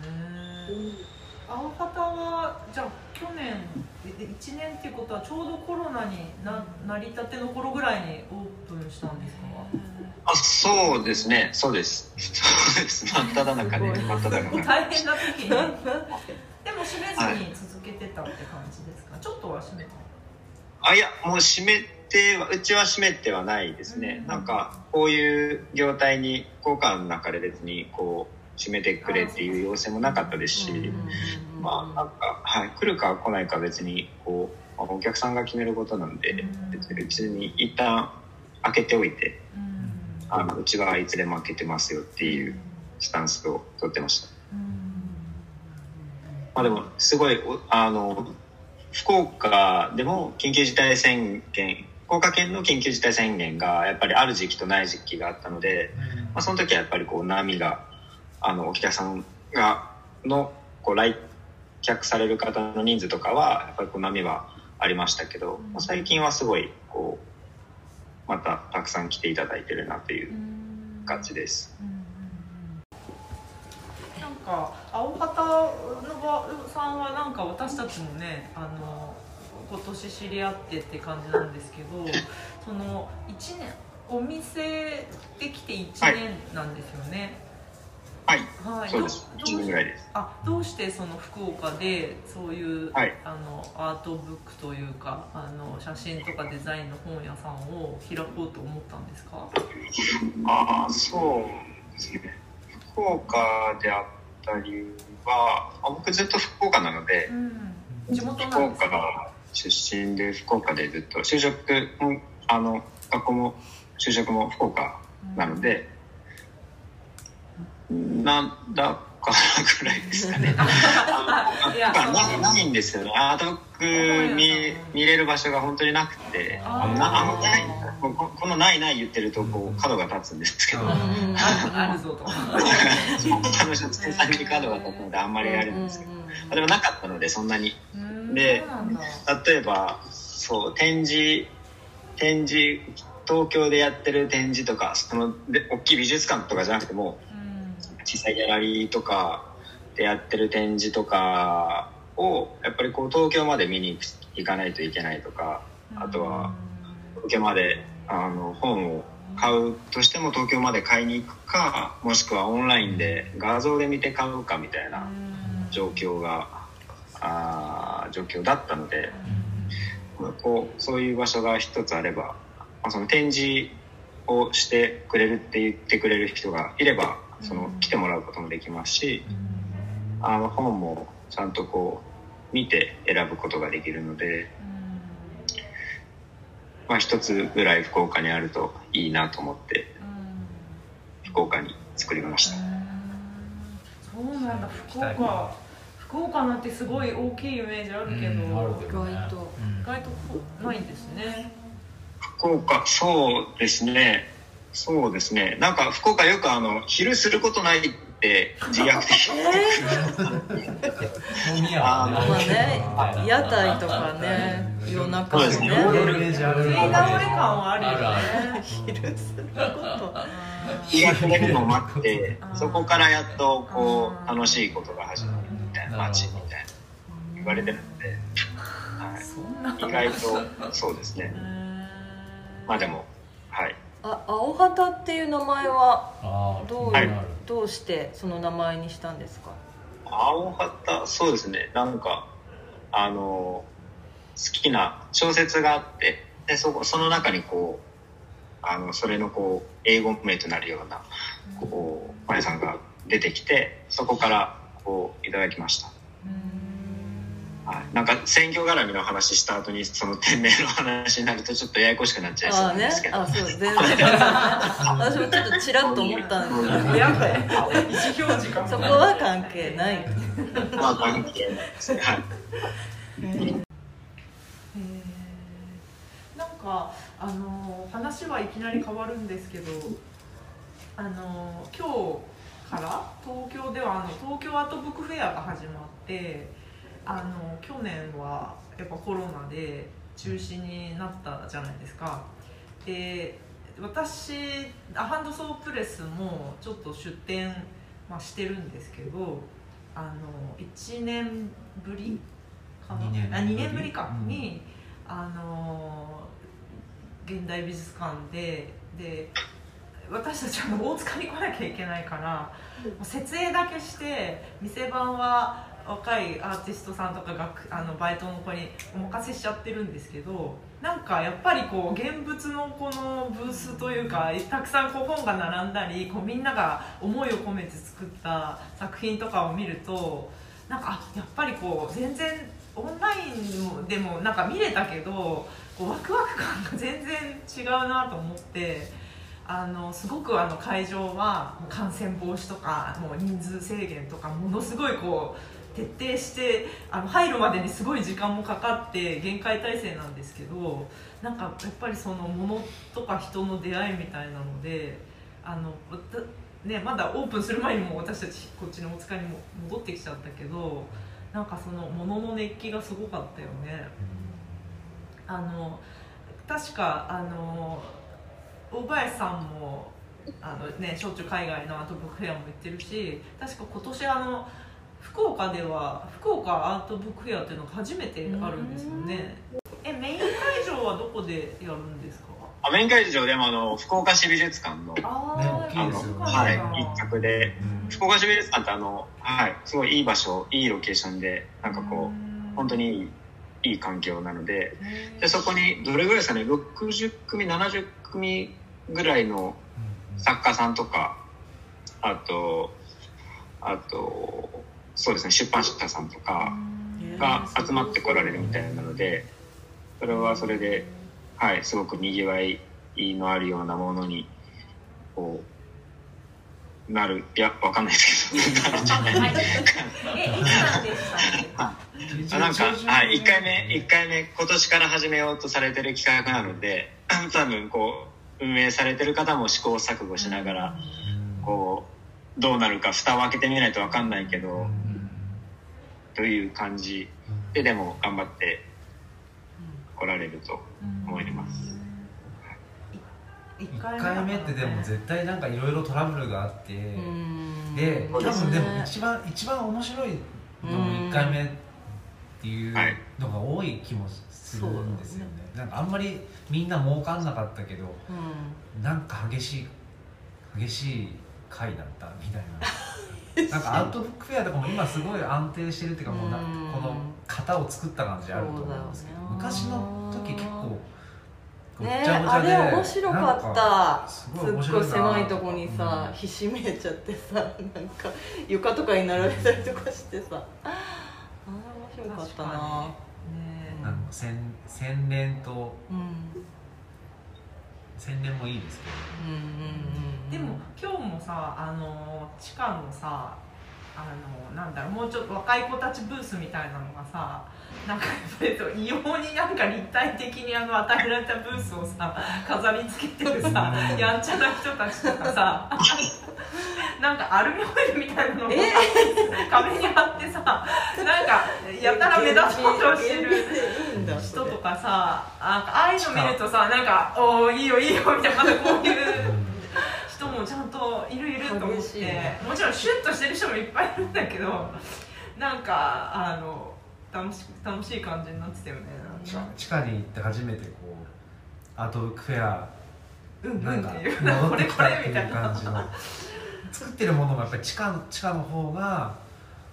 青旗はじゃあ去年1年っていうことはちょうどコロナにななりたての頃ぐらいにオープンしたんですか？あそうですね。そうです。そうです。真っ只中で真っ只中大変な時に。でも閉めずに続けてたって感じですか、はい、ちょっとは閉めた？あいやもう閉めてはうちは閉めてはないですね、うん、なんかこういう業態に効果の中で別にこう閉めてくれっていう要請もなかったですし、まあなんか、はい、来るか来ないか別にこうお客さんが決めることなんで別に一旦開けておいて、あのうちはいつでも開けてますよっていうスタンスを取ってました。まあでもすごいあの福岡でも緊急事態宣言福岡県の緊急事態宣言がやっぱりある時期とない時期があったので、まあ、その時はやっぱりこう波があのお客さんがのこう来客される方の人数とかはやっぱりこう波はありましたけど、まあ、最近はすごいこうまたたくさん来ていただいてるなという感じです。なんか青旗のさんはなんか私たちもねあの今年知り合ってって感じなんですけど その1年お店できて1年なんですよね。はい、はい、そうです。ど1年ぐらいです。あどうしてその福岡でそういう、はい。あのアートブックというかあの写真とかデザインの本屋さんを開こうと思ったんですか？ああそうですね。福岡であった理由はあ僕ずっと福岡なので、うん。地元福岡出身で福岡でずっと就職もあの学校も就職も福岡なので、なんだかぐらいですかね。なんかなないんですよね。アートブック見見れる場所が本当になくて。ああのないこの「ないない」言ってるとこう角が立つんですけど、あるぞと。あの書店さんに角が立つのであんまりあれなんですけど、あでもなかったのでそんなにうんで例えばそう展示展示東京でやってる展示とかそので大きい美術館とかじゃなくてもうん小さいギャラリーとかでやってる展示とかをやっぱりこう東京まで見に行かないといけないとかあとは東京まであの本を買うとしても東京まで買いに行くかもしくはオンラインで画像で見て買うかみたいな状況があ状況だったのでこうそういう場所が一つあれば、その展示をしてくれるって言ってくれる人がいればその来てもらうこともできますしあの本もちゃんとこう見て選ぶことができるので、まあ、一つぐらい福岡にあるといいなと思って福岡に作りました。そうなんだ。福岡福岡なんてすごい大きいイメージあるけど、うんね。意外とうん。意外とないんですね。福岡そうですねそうですね。なんか福岡よくあの昼することないって自虐的飲み屋はね。まあね屋台とかね夜中そうですね。にねイメージある食い倒れ感はあるよね。昼すること日が暮れるのを待ってあーそこからやっとこあーう楽しいことが始まるみたいな街みたいな言われてるので、はそんない、意外とそうですね。まあでもはいあ青旗っていう名前はどうはい。どうしてその名前にしたんですか？青旗そうですね。なんかあの好きな小説があってでそこその中にこうあのそれのこう英語名となるようなこうマヤさんが出てきてそこからこういただきました、はい、なんか選挙絡みの話した後にその店名の話になるとちょっとややこしくなっちゃいそうああねなんですけど。あそう。全然。私もちょっとちらっと思ったんですけど。やばい意思表示かもそこは関係ない。まあ関係ないですね。はい。なんかあの話はいきなり変わるんですけどあの今日から東京ではあの東京アートブックフェアが始まってあの去年はやっぱコロナで中止になったじゃないですか。で私アハンドソープレスもちょっと出店、まあ、してるんですけどあの1年ぶりかな？二年ぶり？あ2年ぶりか。うん。に、あの現代美術館でで私たちは大塚に来なきゃいけないからもう設営だけして店番は若いアーティストさんとか学あのバイトの子にお任せしちゃってるんですけどなんかやっぱりこう現物のこのブースというかたくさんこう本が並んだりこうみんなが思いを込めて作った作品とかを見るとなんかあやっぱりこう全然オンラインでもなんか見れたけどこうワクワク感が全然違うなと思って。あのすごくあの会場は感染防止とかもう人数制限とかものすごいこう徹底してあの入るまでにすごい時間もかかって限界体制なんですけどなんかやっぱりその物とか人の出会いみたいなのであのね、まだオープンする前にも私たちこっちの大塚にも戻ってきちゃったけどなんかその物の熱気がすごかったよね。あの確かあの大林さんもあの、ね、しょっちゅう海外のアートブックフェアも行ってるし確か今年あの福岡では福岡アートブックフェアっていうのが初めてあるんですよね。えメイン会場はどこでやるんですか？あメイン会場でもあの福岡市美術館のああのはい一角で。うん。福岡市美術館ってあのはいすごいいい場所いいロケーションでなんかこう本当にいいいい環境なので。でそこにどれぐらいですかね？60組70組ぐらいの作家さんとかあとあとそうですね出版社さんとかが集まってこられるみたいなのでそれはそれではいすごくにぎわいのあるようなものにこうなるいやわかんないですけどなるんか、はい、1回目、一回目、今年から始めようとされてる企画なので、多分こう、運営されてる方も試行錯誤しながら、こう、どうなるか蓋を開けてみないとわかんないけど、という感じ。で、でも頑張って来られると思います。一1回目ってでも絶対なんかいろいろトラブルがあって。うん。で多分でも一番一番面白いのも1回目っていうはい。のが多い気もするんですよね。なんかあんまりみんな儲かんなかったけどうん。なんか激しい激しい回だったみたいな。なんかアウトブックフェアとかも今すごい安定してるっていうかもうこの型を作った感じあると思うんですけど昔の時結構ごっねちゃごちゃであれ面白かった。すごい狭いとこにさ、うん。ひしめいちゃってさなんか床とかに並べたりとかしてさ。あれ面白かったな。なんか洗洗練とうんうん洗練もいいですけど。うんうんでも今日もさあの地下のさあのなんだろうもうちょっと若い子たちブースみたいなのがさなんかやっぱり異様になんか立体的にあの与えられたブースをさ飾り付けてるさやんちゃな人たちとかさなんかアルミホイルみたいなのを壁に貼ってさなんかやたら目立つことをしてる人とかさああいうの見るとさなんか「おおいいよいいよ」みたいなまたこういう人もちゃんといるいると思ってもちろんシュッとしてる人もいっぱいいるんだけどなんかあの楽し楽しい感じになってたよね地下に行って初めてこうアートブックフェアうんうんなんかっていう。戻ってこれこきたっていれみたいうな。感じの作ってるものもやっぱり地下地下の方が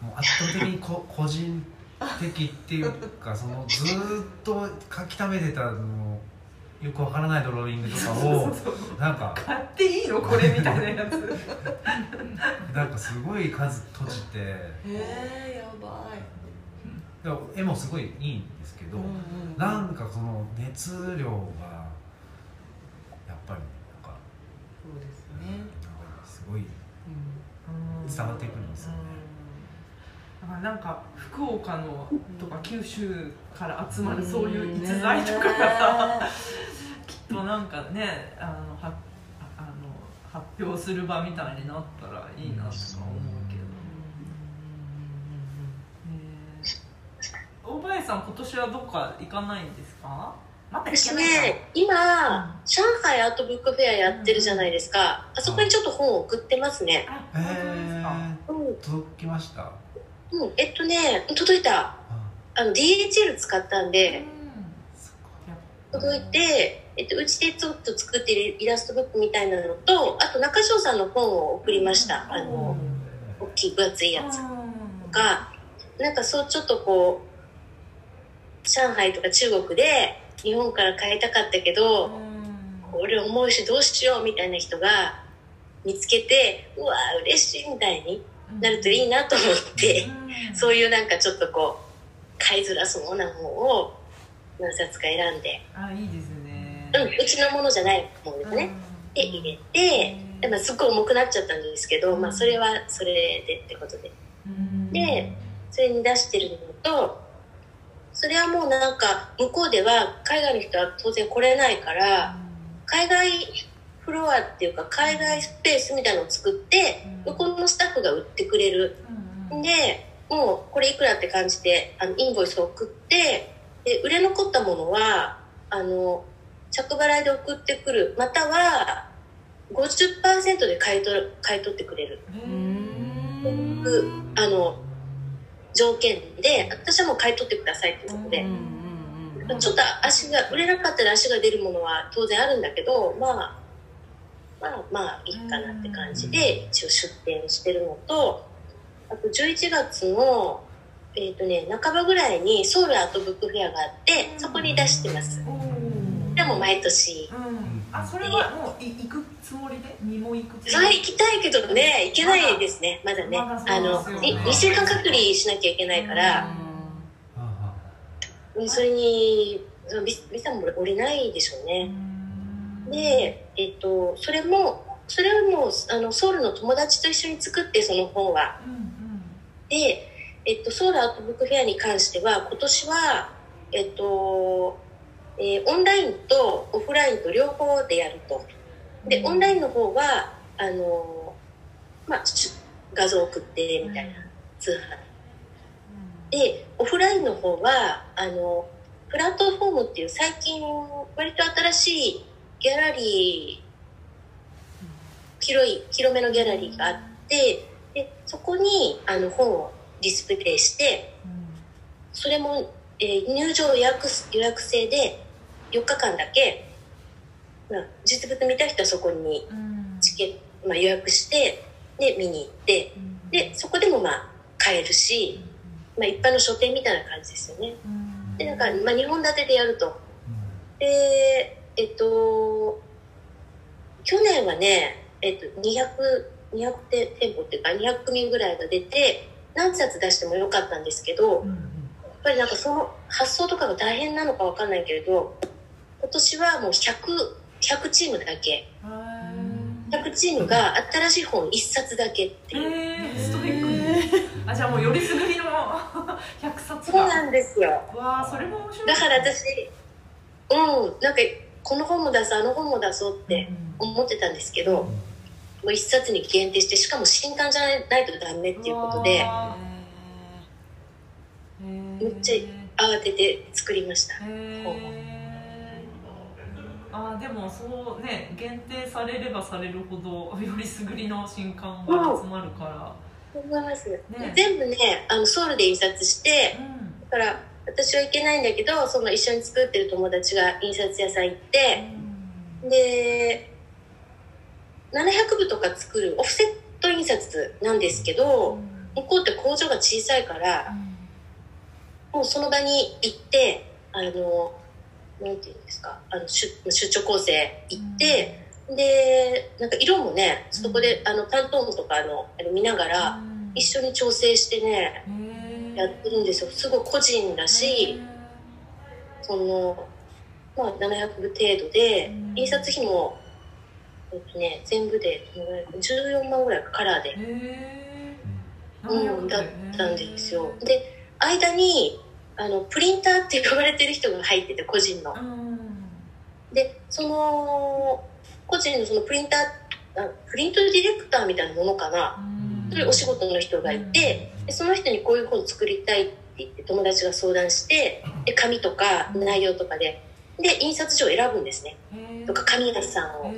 もう圧倒的にこ 個人的っていうかそのずーっと書き溜めてたのよくわからないドローイングとかをなんか買っていいのこれみたいなやつ。なんかすごい数閉じてへえやばい。でも絵もすごいいいんですけど、うんうんなんかその熱量がやっぱりなんかそうですね。かすごい伝わってくるんですよね。だからなんか福岡のとか九州から集まるそういう逸材とかがさきっとなんかねあのはあの発表する場みたいになったらいいなとか思うけど、大林さん今年はどっか行かないんですか？また行私ね、今、上海アートブックフェアやってるじゃないですか。あそこにちょっと本を送ってますね。あえ本当ですか、うん、届きました。うん、えっとね、届いた。あの、DHL 使ったんで、届いて、えっと、うちでちょっと作ってるイラストブックみたいなのと、あと中条さんの本を送りました。あの、大きい分厚いやつ。が、なんかそうちょっとこう、上海とか中国で日本から買いたかったけど、これ重いしどうしようみたいな人が見つけて、うわー嬉しいみたいになるといいなと思って、そういうなんかちょっとこう、買いづらそうな本を何冊か選んで、あいいですね。うん、うちのものじゃないものですね。で、入れて、でまあすっごい重くなっちゃったんですけど、まあそれはそれでってことで。で、それに出してるのと、それはもうなんか向こうでは海外の人は当然来れないから、海外フロアっていうか海外スペースみたいなのを作って、向こうのスタッフが売ってくれる。で、もうこれいくらって感じであのインボイスを送って、で、売れ残ったものは、あの、着払いで送ってくる。または、50%で買い取る、買い取ってくれる。あの、条件で、私はもう買い取ってくださいっていうことで、ちょっと足が売れなかったら足が出るものは当然あるんだけどまあまあまあいいかなって感じで一応出店してるのとあと11月のえっ、とね半ばぐらいにソウルアートブックフェアがあってそこに出してます。でも毎年。うん。あそれはもうい行くつもりで？身も行くつもりそれ行きたいけどね行けないですねまだね。まだあのそうですよ。ね2週間隔離しなきゃいけないから。それにビザも降りないでしょうね。で、えっと、それも、それはもう、あの、ソウルの友達と一緒に作って、その本は。うんうんで、えっと、ソウルアートブックフェアに関しては、今年は、えっと、えーオンラインとオフラインと両方でやると。で、オンラインの方は、あの、まあ、し画像送って、みたいな、通販。で、オフラインの方は、あの、プラットフォームっていう最近、割と新しいギャラリー、広い、広めのギャラリーがあって、で、そこに、あの、本をディスプレイして、それも、えー入場予約す予約制で4日間だけ、まあ、実物見た人はそこにうん。チケット、まあ、予約して、で、見に行って、で、そこでもまあ、買えるし、まあ、一般の書店みたいな感じですよね。で、なんか、まあ、2本立てでやると。で、えっと、去年はね、えっと、200、200店店舗っていうか、200組ぐらいが出て、何冊出してもよかったんですけど、やっぱりなんかその発想とかが大変なのかわかんないけれど、今年はもう100、100チームだけ。100チームが新しい本1冊だけっていう。えー、ストイックにあじゃあもうよりすぐりの100冊がそうなんですよ。わあそれも面白いだから私、うん、なんか、この本も出そう、あの本も出そうって思ってたんですけど、もう一冊に限定して、しかも新刊じゃないとダメっていうことで、めっちゃ慌てて作りました。あーでもそうね限定されればされるほどよりすぐりの新刊が集まるから、全部ね、あの、ソウルで印刷して、うん。だから、私は行けないんだけど、その一緒に作ってる友達が印刷屋さん行って、で、700部とか作るオフセット印刷なんですけど、向こうって工場が小さいから、もうその場に行って、あの、なんていうんですか、あの出出張構成行って、で、なんか色もね、そこで、あの、担当とかあの、あれ見ながら、一緒に調整してね、やってるんですよ。すごい個人だし、その、まあ、700部程度で、印刷費も、えっとね、全部でどのぐらいか14万ぐらいかカラーで。うん、だったんですよ。で、間に、あの、プリンターって呼ばれてる人が入ってて、個人の。で、その、個人のそのプリンター、あプリントディレクターみたいなものかな。そういうお仕事の人がいて、でその人にこういう本作りたいって言って友達が相談して、で、紙とか内容とかで、で、印刷所を選ぶんですね。とか、紙屋さんを。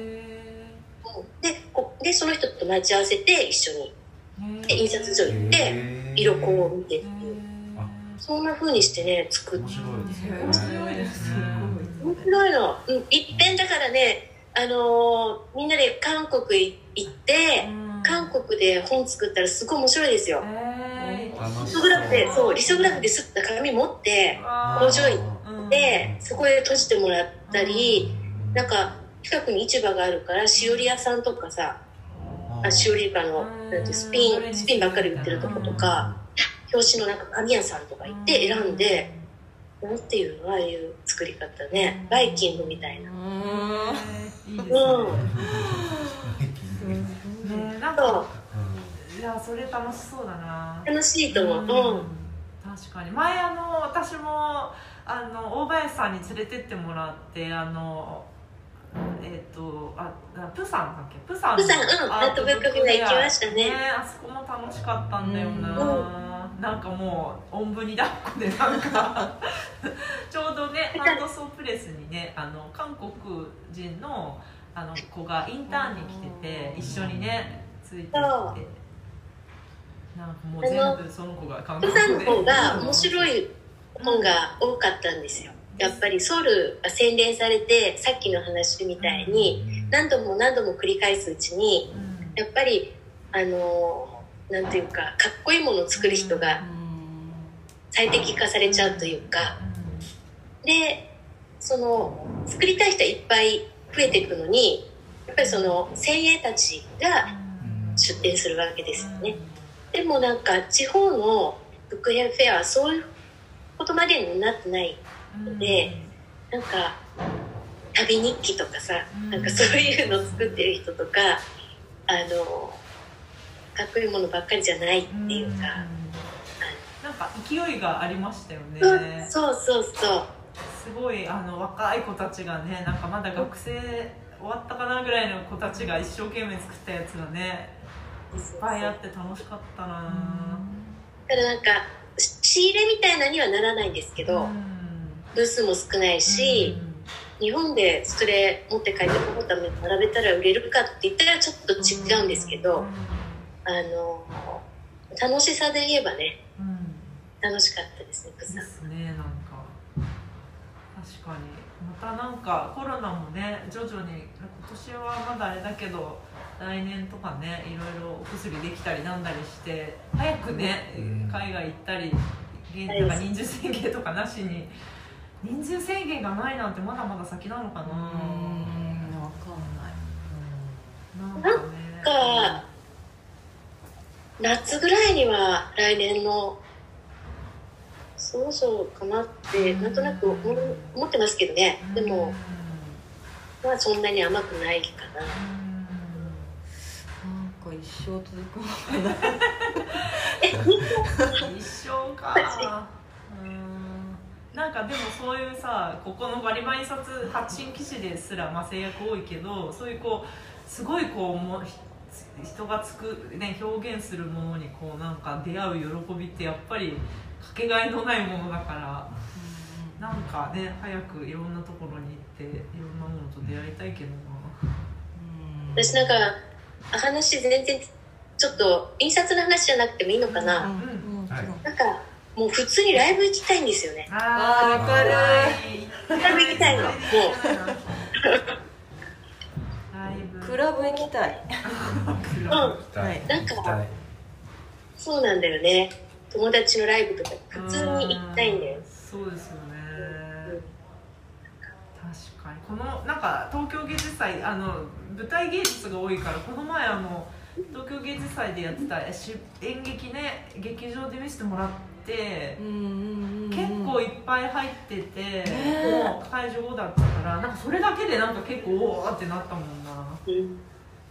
で、こで、その人と待ち合わせて一緒に。で、印刷所行って、色こう見てっていう。そんな風にしてね、作って。面白いですね。面白いです。面白いの。うん、いっぺんだからね、あのーみんなで韓国い行って、韓国で本作ったらすごい面白いですよ。リソグラフで、そう、リソグラフで吸った紙持って、工場行って、そこで閉じてもらったり、なんか、近くに市場があるから、しおり屋さんとかさ、あしおりかの、なんてスピン、スピンばっかり売ってるとことか、表紙のなんか紙屋さんとか行って選んで、なんていうのああいう作り方ね。バイキングみたいな。いいですね。うん。ね。なんそかいやそれ楽しそうだな。う。楽しいと思う。うん。確かに。前あの私もあの大林さんに連れてってもらってあのえっ、とああプサンだっけ？プサンプサンうん。アートブックフェ行きましたね。あそこも楽しかったんだよな、なんかもうおんぶに抱っこでなんか。ちょうどねハンドソープレスにねあの韓国人のあの子がインターンに来てて一緒にねついてって。なんかもう全部その子が韓プ国でサンの方が面白い本が多かったんですよ。やっぱりソウルが洗練されてさっきの話みたいに何度も何度も繰り返すうちにやっぱりあのなんていうかかっこいいものを作る人が最適化されちゃうというか。でその作りたい人はいっぱい増えていくのにやっぱりその精鋭たちが出店するわけですよね。でもなんか地方のブックヘアフェアはそういうことまでになってないのでなんか旅日記とかさなんかそういうの作ってる人とかあのかっこいいものばっかりじゃないっていうか、なんか勢いがありましたよね。うん。そうそうそうすごいあの若い子たちがねなんかまだ学生終わったかなぐらいの子たちが一生懸命作ったやつがねいっぱいあって楽しかったな。だからなんか仕入れみたいなにはならないんですけど、ブースも少ないし、日本でそれ持って帰ってこのために並べたら売れるかって言ったらちょっと違うんですけど、あの楽しさで言えばね楽しかったですねプサンですねなんか。確かにまたなんかコロナもね徐々に今年はまだあれだけど来年とかねいろいろお薬できたりなんだりして早くね海外行ったりなんか人数制限とかなしに人数制限がないなんてまだまだ先なのかな。うん。わかん。ないなんかね。か夏ぐらいには来年のそろそろかなってなんとなく思思ってますけどね。でもまあそんなに甘くないかな。なんか一生続くのかな。一生か。うん。なんかでもそういうさここのバリバリ印刷発信記事ですら、まあ、制約多いけどそういうこうすごいこうもひ人がつく、ね、表現するものにこうなんか出会う喜びってやっぱりかけがえのないものだからなんかね早くいろんなところに行っていろんなものと出会いたいけどな。私なんか話全然ちょっと印刷の話じゃなくてもいいのかな、うんはいなんかもう普通にライブ行きたいんですよね。あーわかるライブ行きたいの。もう。クラブ行きたい。うん行きたはいいなんか行きたい。そうなんだよね友達のライブとか普通に行きたいんだよ。うんそうですよね。確かに。このなんか東京芸術祭あの舞台芸術が多いからこの前あの東京芸術祭でやってたし演劇ね劇場で見せてもらってうんうんうん。結構いっぱい入ってて、もう会場後だったからなんかそれだけでなんか結構おーってなったもんな。うん。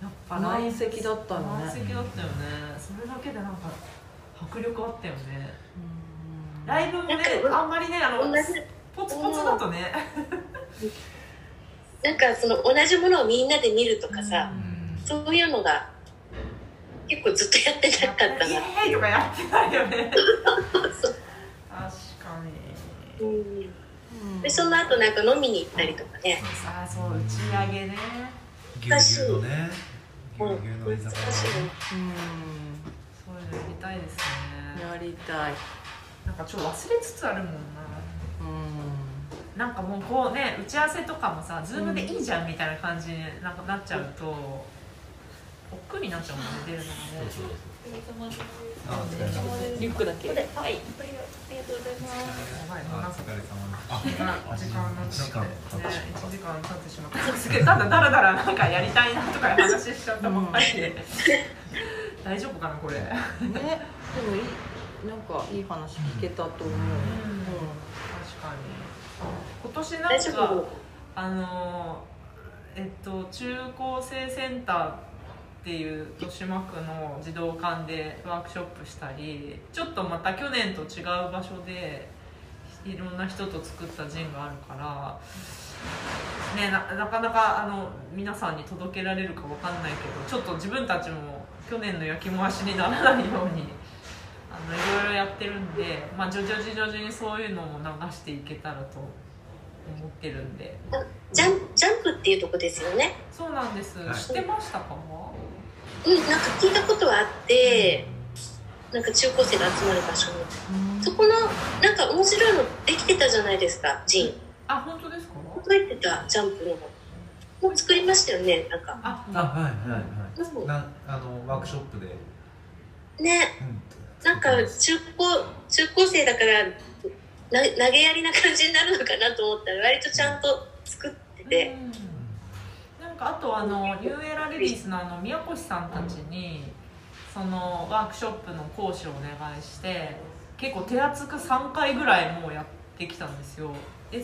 やっぱ満席だったのね。満席だったよね。それだけでなんか迫力あったよね。うん。ライブもねなんかあんまりねあの同じ。ポツポツだとね。なんかその同じものをみんなで見るとかさ、そういうのが結構ずっとやってなかったイエな、ーイとかやってないよね。確かに。うん、でその後なんか飲みに行ったりとかね。さあそう打ち上げね。ぎゅうぎゅうのね。ぎゅうん。うぎゅうのういうの。やりたいですね。うんやりたい。なんかちょっと忘れつつあるもんな。うん。なんかもうこうね打ち合わせとかもさズームでいいじゃんみたいな感じになんかなっちゃうと億劫になっちゃうもんね出るのがね。リュックだけ。はい。やばいもうなん。かお疲れ様です時間時間になっね時間1時間経ってしまった。すげえただだらだらなんかやりたいなとかいう話しちゃったばっかりで大丈夫かなこれ。ね。でもいいなんかいい話聞けたと思う。確かに。今年なんか夫？あのえっと中高生センターっていう豊島区の児童館でワークショップしたりちょっとまた去年と違う場所でいろんな人と作ったジンがあるから、ね、ななかなかあの皆さんに届けられるかわかんないけどちょっと自分たちも去年の焼き回しにならないようにあのいろいろやってるんで、まあ、徐々に徐々にそういうのも流していけたらと思ってるんで。ジャンジャンプっていうとこですよね。そうなんです、はい。知ってましたか？うんなんか聞いたことはあってなんか中高生が集まる場所そこのなんか面白いのできてたじゃないですかジン。あ本当ですか？入ってたジャンプのもう作りましたよねなんか。ああはいはいはいなあのワークショップで、ね。うん、なん。か中高中高生だからな投げやりな感じになるのかなと思ったら割とちゃんと作ってて、うん。なんかあとあのニューエラレディースのあの宮越さんたちにそのワークショップの講師をお願いして結構手厚く3回ぐらいもうやってきたんですよ。で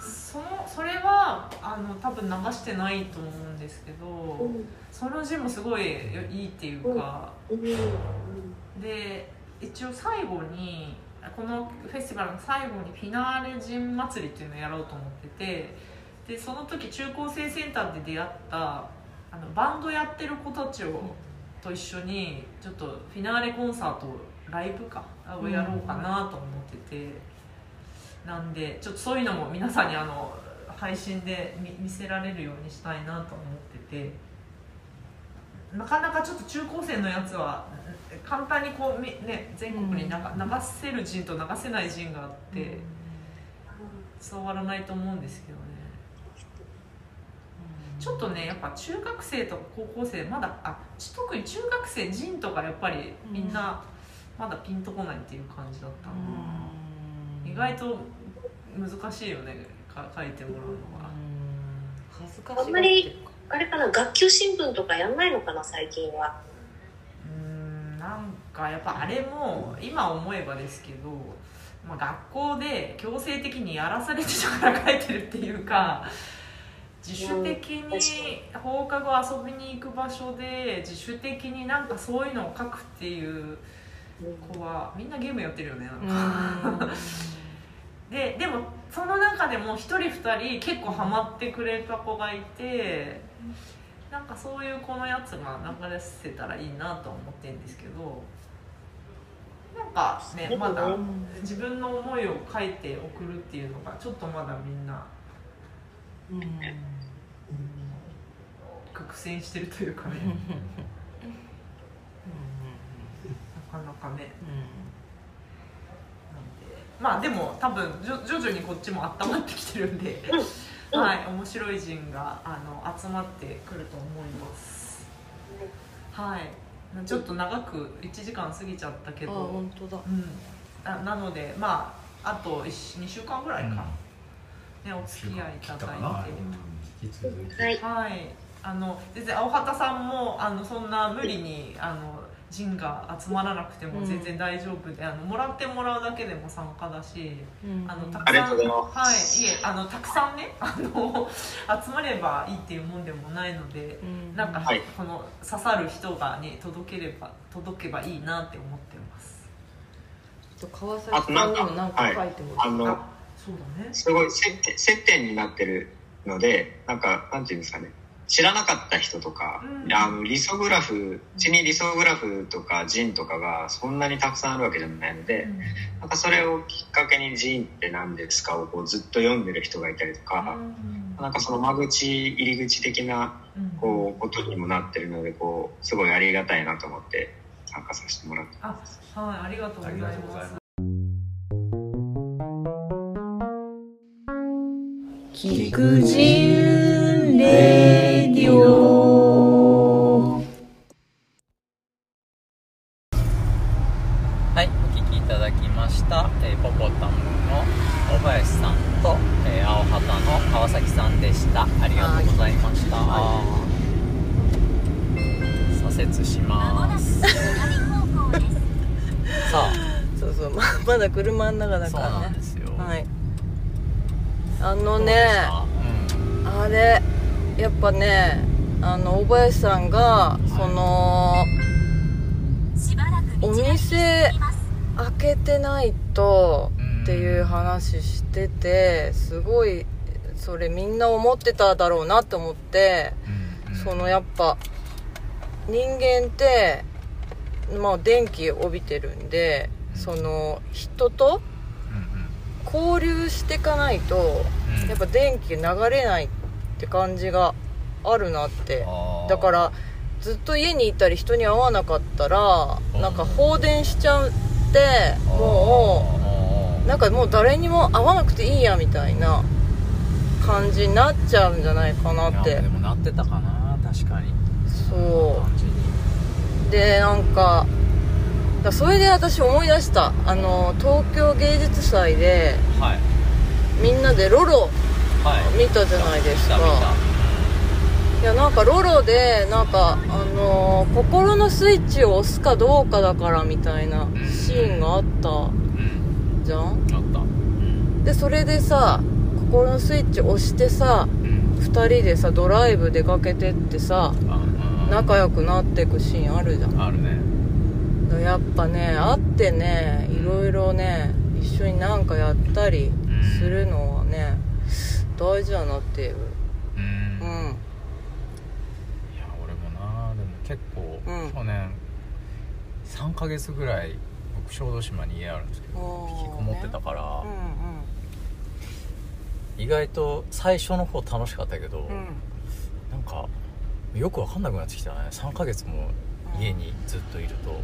そのそれはあの多分流してないと思うんですけどうんその字もすごいいいっていうかうんで一応最後にこのフェスティバルの最後にフィナーレ人祭りっていうのをやろうと思っててでその時中高生センターで出会ったあのバンドやってる子たちをと一緒にちょっとフィナーレコンサートライブかをやろうかなと思ってて、なんでちょっとそういうのも皆さんにあの配信で見見せられるようにしたいなと思ってて。なかなかちょっと中高生のやつは簡単にこうみ、ね、全国に流,、流せる人と流せない人があって伝わらないと思うんですけどね。ちょっとねやっぱ中学生とか高校生まだあち特に中学生人とかやっぱりみんなまだピンとこないっていう感じだったの、意外と難しいよねか書いてもらうのが。恥ずかしあんまりあれかな学級新聞とかやんないのかな最近はうーんなんかやっぱあれも今思えばですけど、まあ、学校で強制的にやらされてたから書いてるっていうか自主的に放課後遊びに行く場所で自主的になんかそういうのを書くっていう子はみんなゲームやってるよねなんか。ででもその中でも1人2人結構ハマってくれた子がいてなんかそういう子のやつが流れせたらいいなとは思ってるんですけどなんかねまだ自分の思いを書いて送るっていうのがちょっとまだみんな苦戦してるというかね なかねなんで。まあでも多分じょ徐々にこっちも温まってきてるんで、はい面白い人があの集まってくると思います。はい。ちょっと長く1時間過ぎちゃったけあど本当だ。うん。あなのでまああと2週間ぐらいか、ねお付き合いいただいて。はい。はい、あの全然青畑さんもあのそんな無理にあの人が集まらなくても全然大丈夫で、あのもらってもらうだけでも参加だし、あのたくさんはいいえあのたくさんね あの集まればいいっていうもんでもないので、なんか、はい。この刺さる人がね届ければ届けばいいなって思ってます。川崎さんにも何か書いてもらあのそうだね。すごい接点接点になってるのでなんかなんていうんですかね知らなかった人とか、うん。あのリソグラフ地にリソグラフとかジンとかがそんなにたくさんあるわけじゃないので、なんかそれをきっかけにジンって何ですかをこうずっと読んでる人がいたりとか、なんかその間口入り口的なこうことにもなってるのでこうすごいありがたいなと思って参加させてもらって。あはいありがとうございありがとうございます。ま。菊人レディオはい、お聞きいただきました、えーポポタムの大林さんと、えー青旗の川崎さんでした。ありがとうございました。左折します。さあ、そうそう。ままだ車の中だからね。なんですよ。はい。あのね。あれやっぱねあの大林さんがそのお店開けてないとうんっていう話しててすごいそれみんな思ってただろうなって思ってそのやっぱ人間ってまあ電気帯びてるんでその人とうん交流していかないとうん。やっぱ電気流れないって感じがあるなって。だからずっと家にいたり人に会わなかったらなんか放電しちゃってもうなんかもう誰にも会わなくていいやみたいな感じになっちゃうんじゃないかないって。やでもなってたかな確かに。そう。でなんかだそれで私思い出した。あの東京芸術祭ではい。みんなでロロはい見たじゃないですか。いやなんかロロでなんかあのー心のスイッチを押すかどうかだからみたいなシーンがあったじゃん？あった。うんでそれでさ心のスイッチ押してさうん。2人でさドライブ出かけてってさ仲良くなってくシーンあるじゃん。あるね。やっぱね会ってねいろいろね一緒になんかやったりするのはね大事だなっていう。うん。うん。いや俺もなでも結構、うん。去年3ヶ月ぐらい僕小豆島に家あるんですけどおー引きこもってたから、うん意外と最初の方楽しかったけど、うん。うんなんかよく分かんなくなってきたね。3ヶ月も家にずっといると。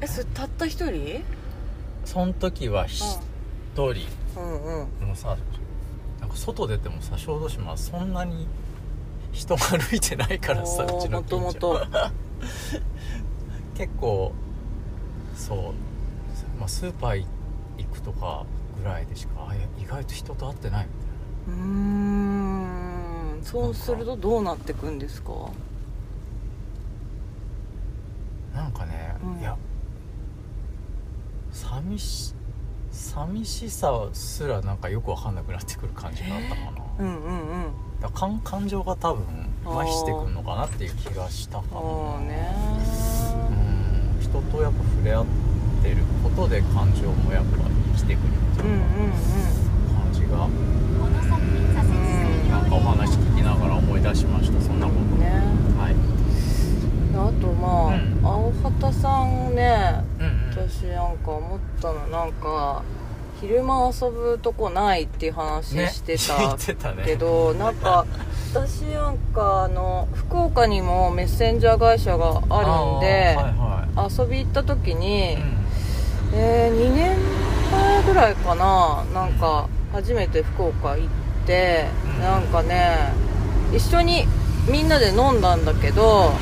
えそれたった一人？その時は一人。うんうん。でもさなんか外出てもさ小豆島はそんなに人が歩いてないからさうちの近所。もともと。結構そう、まあ、スーパー行くとかぐらいでしかあ意外と人と会ってないみたいうーん。そうするとどうなってくんですか？ななんかね、うん。いや寂し寂しさすらなんかよく分かんなくなってくる感じがあったかな、うんうんうん。だから感感情が多分麻痺してくるのかなっていう気がしたかな。ああねうん。人とやっぱ触れ合ってることで感情もやっぱ生きてくるみたいうんうんな感じが、うんなんかお話聞きながら思い出しましたそんなこうんねとはい。あとまあ、うん。青畑さんね。うんうん私なんか思ったのなんか昼間遊ぶとこないっていう話ねしてた 言ってたね。けど、なんか私なんかあの福岡にもメッセンジャー会社があるんで、はいは遊び行った時に、い、うん。えー2年前ぐらいかななんか初めて福岡行って、うん。なんかね一緒にみんなで飲んだんだけど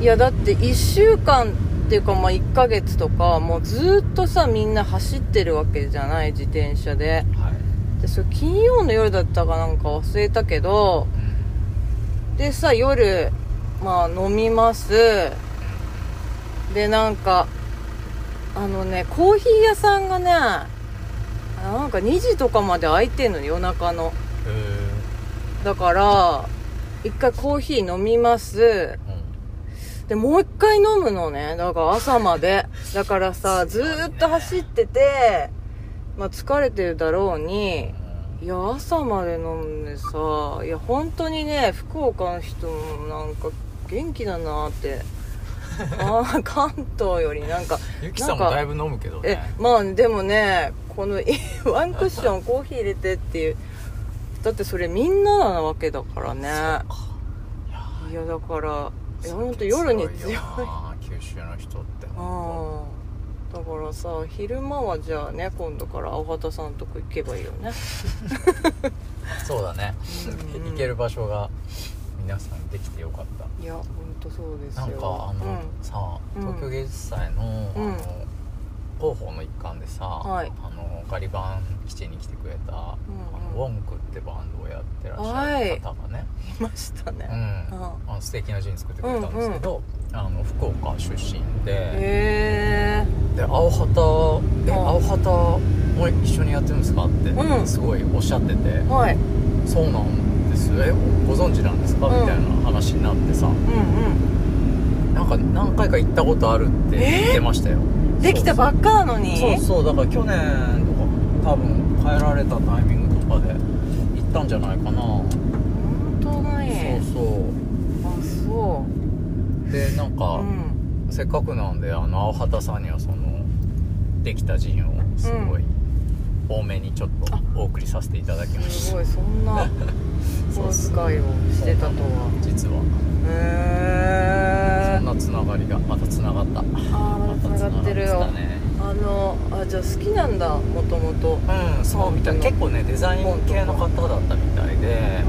いやだって1週間っていうかまあ1ヶ月とかもうずっとさみんな走ってるわけじゃない自転車で。はい。でそれ金曜の夜だったかなんか忘れたけどでさ夜まあ飲みます。でなんかあのねコーヒー屋さんがねなんか2時とかまで開いてんの夜中の。へだから一回コーヒー飲みますでもう一回飲むのね。だから朝まで。だからさずーっと走っててまあ疲れてるだろうにいや朝まで飲んでさいや本当にね福岡の人もなんか元気だなって。あー関東より。なんかゆきさんもだいぶ飲むけどえねまあでもねこの ワンクッションコーヒー入れてっていう。だってそれみんななわけだからね。いやだからいや本当夜に強い。九州の人ってああだからさ昼間はじゃあね今度から青畑さんとこ行けばいいよね。そうだね。うんうん行ける場所が皆さんできてよかった。いや本当そうですよ。なんかあの、うん。さうん。東京芸術祭の,、うん。あの広報の一環でさ、はい。あのガリバン基地に来てくれた、うんうん。あのウォンクってバンドをやってらっしゃる方がね、いましたうん。ね、あの素敵なジーン作ってくれたんですけど、あの福岡出身でへえで青旗えうん。青旗も一緒にやってるんですかって、うん。すごいおっしゃってて、はい。そうなんです。えご存知なんですか、うん。みたいな話になってさ。うんうんなんか何回か行ったことあるって言ってましたよ、できたばっかなのに？そうそうだから去年とか多分帰られたタイミングとかで行ったんじゃないかな、本当だね。そうそあそう。でなんうか、ん。せっかくなんであの青畑さんにはそのできたジンをすごい多めにちょっとお送りさせていただきました、すごい。そんなそ うお使いをしてたとは。実は。へえそんなつながりがまたつながった。あーまた繋がってるよ。ね。ああのあじゃあ好きなんだもともとうんそうみたい。結構ねデザイン系の方だったみたいで。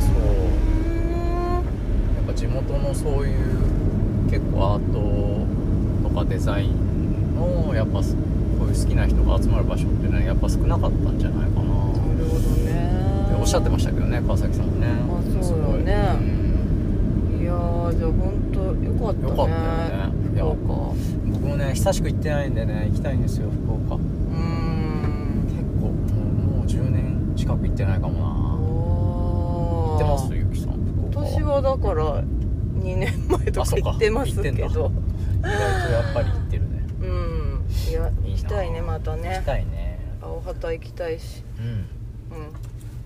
そう。やっぱ地元のそういう結構アートとかデザインのやっぱこういう好きな人が集まる場所ってねやっぱ少なかったんじゃないかな。なるほどね。おっしゃってましたけどね川崎さんもね。あそうよね、いやーじゃあ本当よかったねよかったよね。いや僕もね久しく行ってないんでね行きたいんですよ福岡。うん。結構もうもう10年近く行ってないかもな。行ってますゆきさん福岡。私はだから2年前とか行ってますけど。意外とやっぱり行ってるね。うん。いや行きたいねまたね。行きたいね。青旗行きたいし。うん。うん。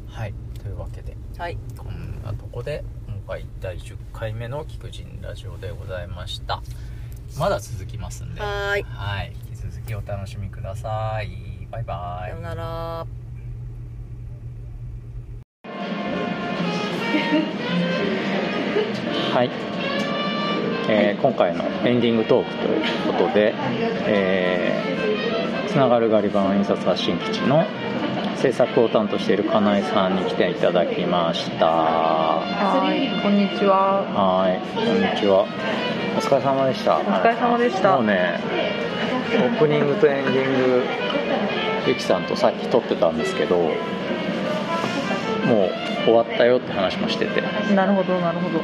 はい。というわけで。はい。こんなとこで。今回第10回目の「菊人ラジオ」でございました。まだ続きますんで。はーい。はい引き続きお楽しみください。バイバイ。さよなら。はい、えー今回のエンディングトークということで、えーつながるガリバン印刷発信基地の制作を担当している金井さんに来ていただきましたはい、こんにちは。はいこんにちはお疲れ様でしたお疲れ様でしたもうねオープニングとエンディングゆきさんとさっき撮ってたんですけどもう終わったよって話もしててなるほど、なるほど。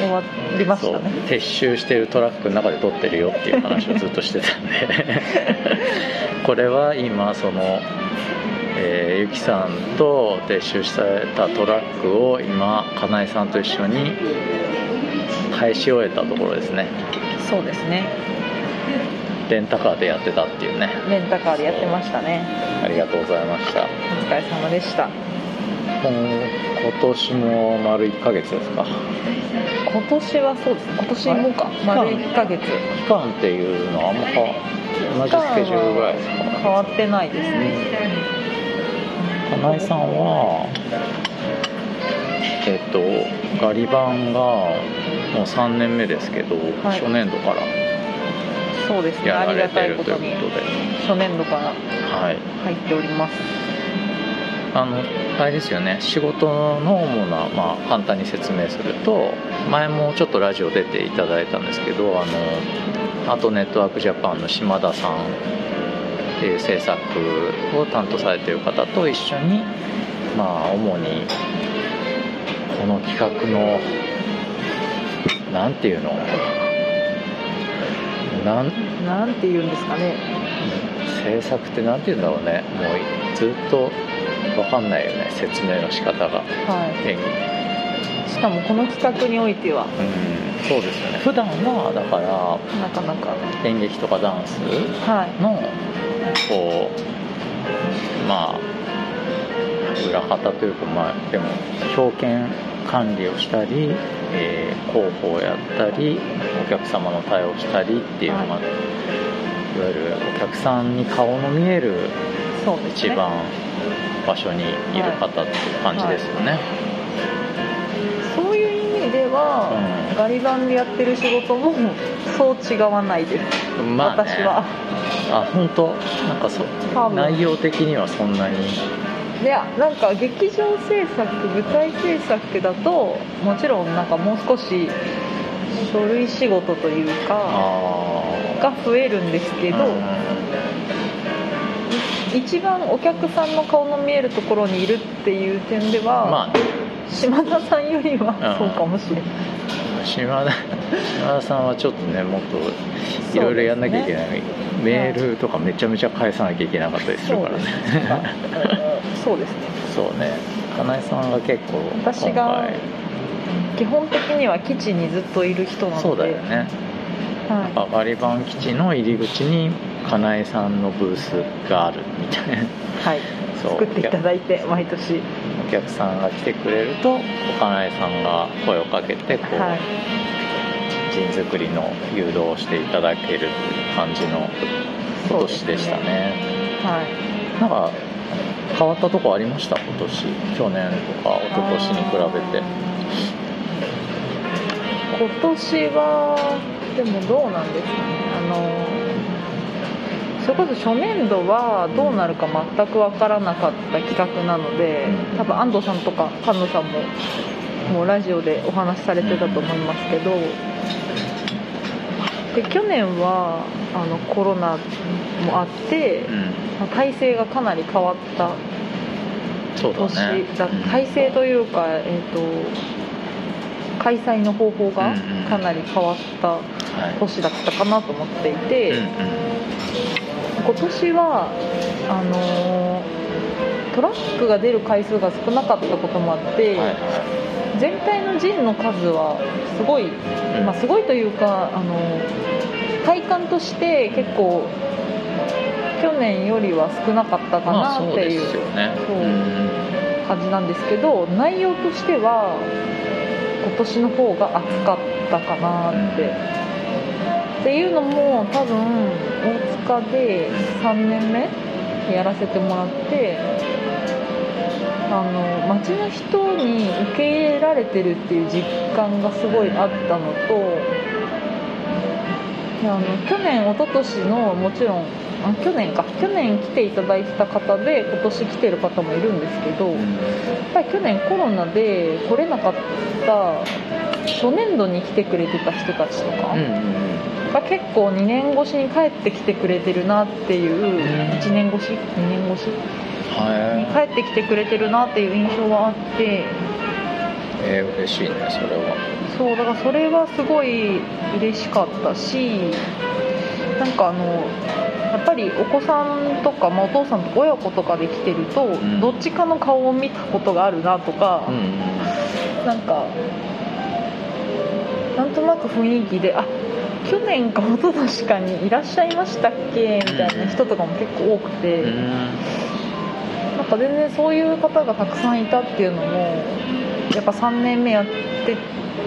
終わりましたね。撤収してるトラックの中で撮ってるよっていう話をずっとしてたんで これは今その、えーゆきさんと撤収されたトラックを今金井さんと一緒に返し終えたところですねそうですね。レンタカーでやってたっていうねレンタカーでやってましたね。ありがとうございましたお疲れ様でした。今今年も丸1ヶ月ですか？今年はそうですね。今年もか。丸1ヶ月。期間？っていうのはあんま同じスケジュールぐらいですか？変わってないですね。金井さんはえっとガリ版がもう3年目ですけど、はい初年度からそうですね。ありがたいことに初年度からはい入っております。あのあれですよね仕事の主な、まあ、簡単に説明すると前もちょっとラジオ出ていただいたんですけどあのアートネットワークジャパンの島田さんっていう制作を担当されている方と一緒にまあ主にこの企画のなんていうの？なんなんて言うんですかね。制作ってなんて言うんだろうね。もうずっと分かんないよね。説明の仕方が。はい。演技しかもこの企画においては、うんそうですよね普段はだからなかなか。演劇とかダンスはい。のこうまあ裏方というかまあでも表現管理をしたり、えー広報をやったりお客様の対応したりっていうのが、い、わゆるお客さんに顔の見える。一番場所にいる方っていう感じですよね、そういは、ガリバンでやってる仕事もそう違わないです、まあね。私は。あ本当？なんかそ内容的にはそんなに。いやなんか劇場制作舞台制作だともちろんなんかもう少し書類仕事というかが増えるんですけど、一番お客さんの顔の見えるところにいるっていう点では、まあ島田さんよりはうん。そうかもしれない、島田島田さんはちょっとねもっといろいろやんなきゃいけない、メールとかめちゃめちゃ返さなきゃいけなかったりするからね。そうですね。そうね。金井さんが結構私が基本的には基地にずっといる人なので。そうだよね。はガリバン基地の入り口に金井さんのブースがあるみたいな。い、はい、作っていただいて毎年。お客さんが来てくれると金井さんが声をかけてこう、はい。陣作りの誘導をしていただける感じの今年でしたね。はい。なんか変わったとこありました？今年。去年とか一昨年に比べて。今年はでもどうなんですかね。あのそれこそ初年度はどうなるか全く分からなかった企画なので多分安藤さんとか菅野さんももうラジオでお話しされてたと思いますけどで去年はあのコロナもあって、まあ体制がかなり変わったそうだ年ねだ体制というか、えー、と開催の方法がかなり変わった年だったかなと思っていて、今年はあのートラックが出る回数が少なかったこともあって、全体の陣の数はすごい、まあ、すごいというかあの体感として結構去年よりは少なかったかなっていう感じなんですけど内容としては今年の方が厚かったかなって、っていうのも多分大塚で3年目やらせてもらってあの街の人に受け入れられてるっていう実感がすごいあったのとあの去年一昨年のもちろんあ去年か。去年来ていただいてた方で今年来てる方もいるんですけど、やっぱり去年コロナで来れなかった初年度に来てくれてた人たちとか、が結構2年越しに帰ってきてくれてるなっていう、1年越し？2年越し？に帰ってきてくれてるなっていう印象はあって。えー、嬉しいねそれは。そうだからそれはすごい嬉しかったしなんかあのやっぱりお子さんとか、まあ、お父さんとか親子とかで来てると、どっちかの顔を見たことがあるなとか、なんかなんとなく雰囲気であ去年か一昨年かにいらっしゃいましたっけみたいな人とかも結構多くて、なんか全然そういう方がたくさん。いたっていうのもやっぱ3年目やって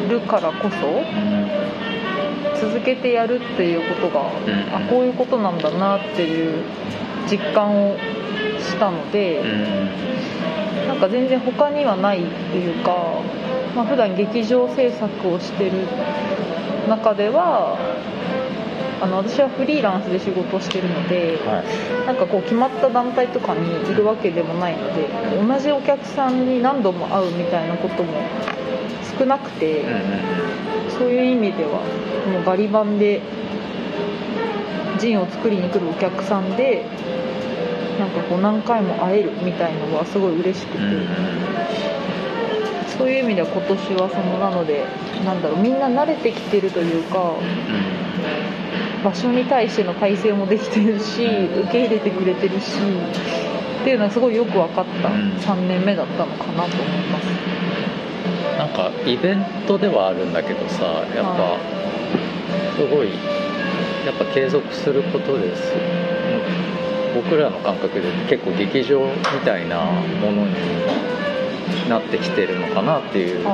るからこそ、続けてやるっていうことが、あこういうことなんだなっていう実感をしたので、なんか全然他にはないっていうか、まあ普段劇場制作をしてる中ではあの私はフリーランスで仕事をしてるので、なんかこう決まった団体とかにいるわけでもないので同じお客さんに何度も会うみたいなことも少なくて、そういう意味ではもうガリ版でジンを作りに来るお客さんでなんかこう何回も会えるみたいのはすごい嬉しくて、そういう意味では今年はそのなのでなんだろうみんな慣れてきてるというか、場所に対しての体制もできてるし受け入れてくれてるしっていうのはすごいよく分かった3年目だったのかなと思います。なんかイベントではあるんだけどさやっぱすごいやっぱ継続することです。僕らの感覚で結構劇場みたいなものになってきてるのかなっていう印象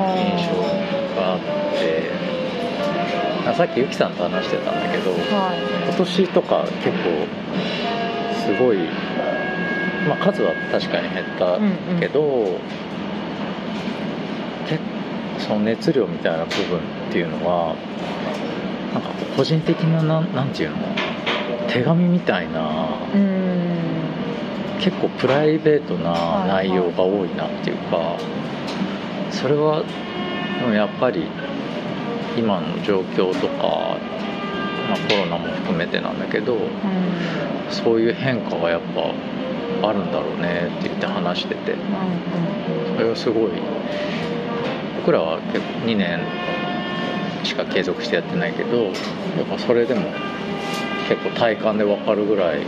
があって。あさっきゆきさんと話してたんだけど、今年とか結構すごい、まあ、数は確かに減ったけど、結その熱量みたいな部分っていうのはなんか個人的ななんなんていうの手紙みたいな結構プライベートな内容が多いなっていうかそれはでもやっぱり今の状況とか、まあ、コロナも含めてなんだけど、そういう変化がやっぱあるんだろうねって言って話してて、それはすごい僕らは結構2年しか継続してやってないけどやっぱそれでも結構体感で分かるぐらい違う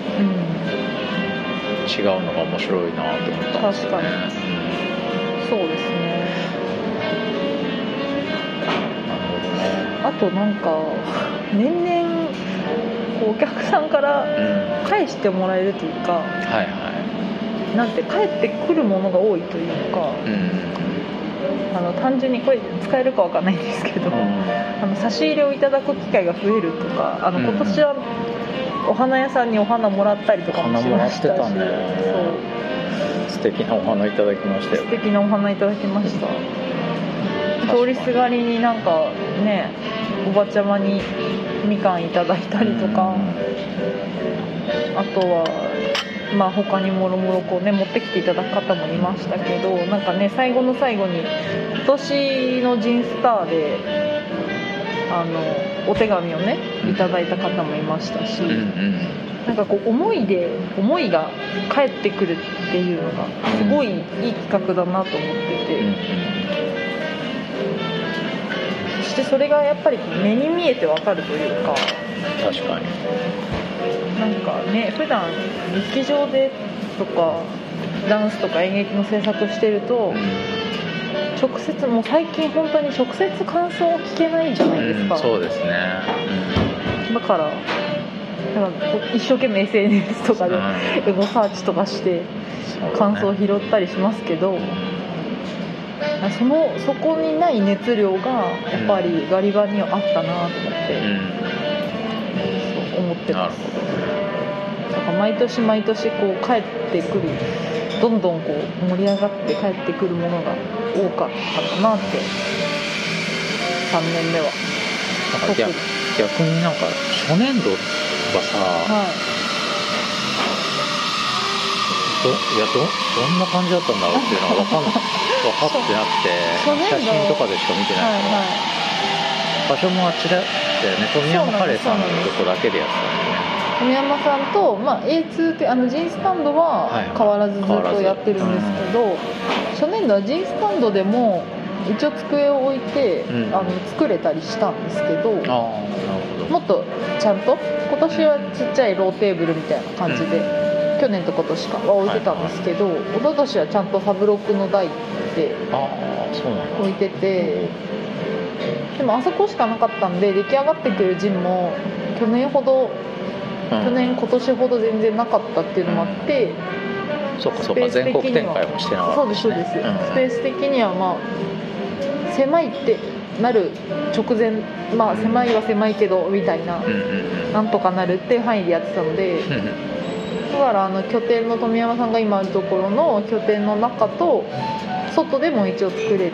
のが面白いなと思ったんですよね。そうですね。あとなんか年々お客さんから返してもらえるというか、はいはい。なんて返ってくるものが多いというか、あの単純にこれ使えるかわかんないんですけど、あの差し入れをいただく機会が増えるとかあの今年はお花屋さんにお花もらったりとかもしましたしお花もらってたね。素敵なお花いただきましたよ。素敵なお花いただきました。通りすがりになんかねおばちゃまにみかんいただいたりとか、ああとはまあ他にもろもろこうね持ってきていただく方もいましたけどなんかね最後の最後に今年のジンスターであのお手紙をねいただいた方もいましたし、うんうんなんかこう思いで思いが返ってくるっていうのがすごいいい企画だなと思ってて、うん。そしてそれがやっぱり目に見えてわかるというか確かになんかね普段劇場でとかダンスとか演劇の制作してると直接もう最近本当に直接感想を聞けないじゃないですか、うんそうですね。だからだからこう一生懸命 SNS とかでエゴサーチとかして感想を拾ったりしますけど、そのそこにない熱量がやっぱりガリバにはあったなと思って、思ってますだから毎年毎年こう帰ってくるどんどんこう盛り上がって帰ってくるものが多かったなって。3年目は。なんか逆逆になんか初年度がさ、はい。どいやどどんな感じだったんだろうっていうのが分かん分 かってなくて写真とかでしか見てないから、はい場所もあっちだよね富山カレーさんのとこだけでやって富山さんと、まあ、A2 ってあのジンスタンドははい。変わらずずっとやってるんですけど、初年度はジンスタンドでも一応机を置いて、うん。あの作れたりしたんですけどもっとちゃんと？今年はちっちゃいローテーブルみたいな感じで、去年と今年かは置いてたんですけど、一昨年はちゃんとサブロクの台で置いててでもあそこしかなかったんで出来上がってくるジンも去年ほどうん。去年今年ほど全然なかったっていうのもあって、そうかそうかスペース的には全国展開もしてなかったそうですそうです、スペース的にはまあ狭いってなる直前まあ狭いは狭いけどみたいな、うんうんうん。なんとかなるっていう範囲でやってたのでうんうん。だからあの拠点の富山さんが今あるところの拠点の中と外でも一応作れる。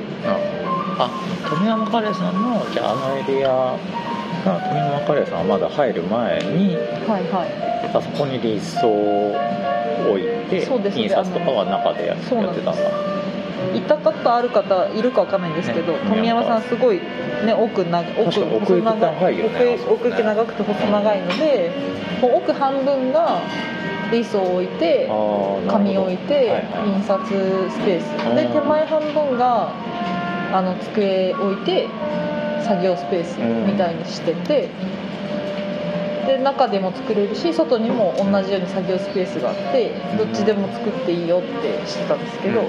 あ富山カレーさんのじゃああのエリアが富山カレーさんがまだ入る前にはいはい。あそこにリースを置いてそうですね。印刷とかは中でややってたんだ。行ったことある方いるかわかんないんですけど、ね富山さんすごい、ね、奥な奥奥行き長いよね奥奥行き長くて細長いのでもう奥半分がリースを置いて紙を置いて、はいはい。印刷スペース。でうん。手前半分があの机置いて作業スペースみたいにしてて、で中でも作れるし外にも同じように作業スペースがあってどっちでも作っていいよってしてたんですけど、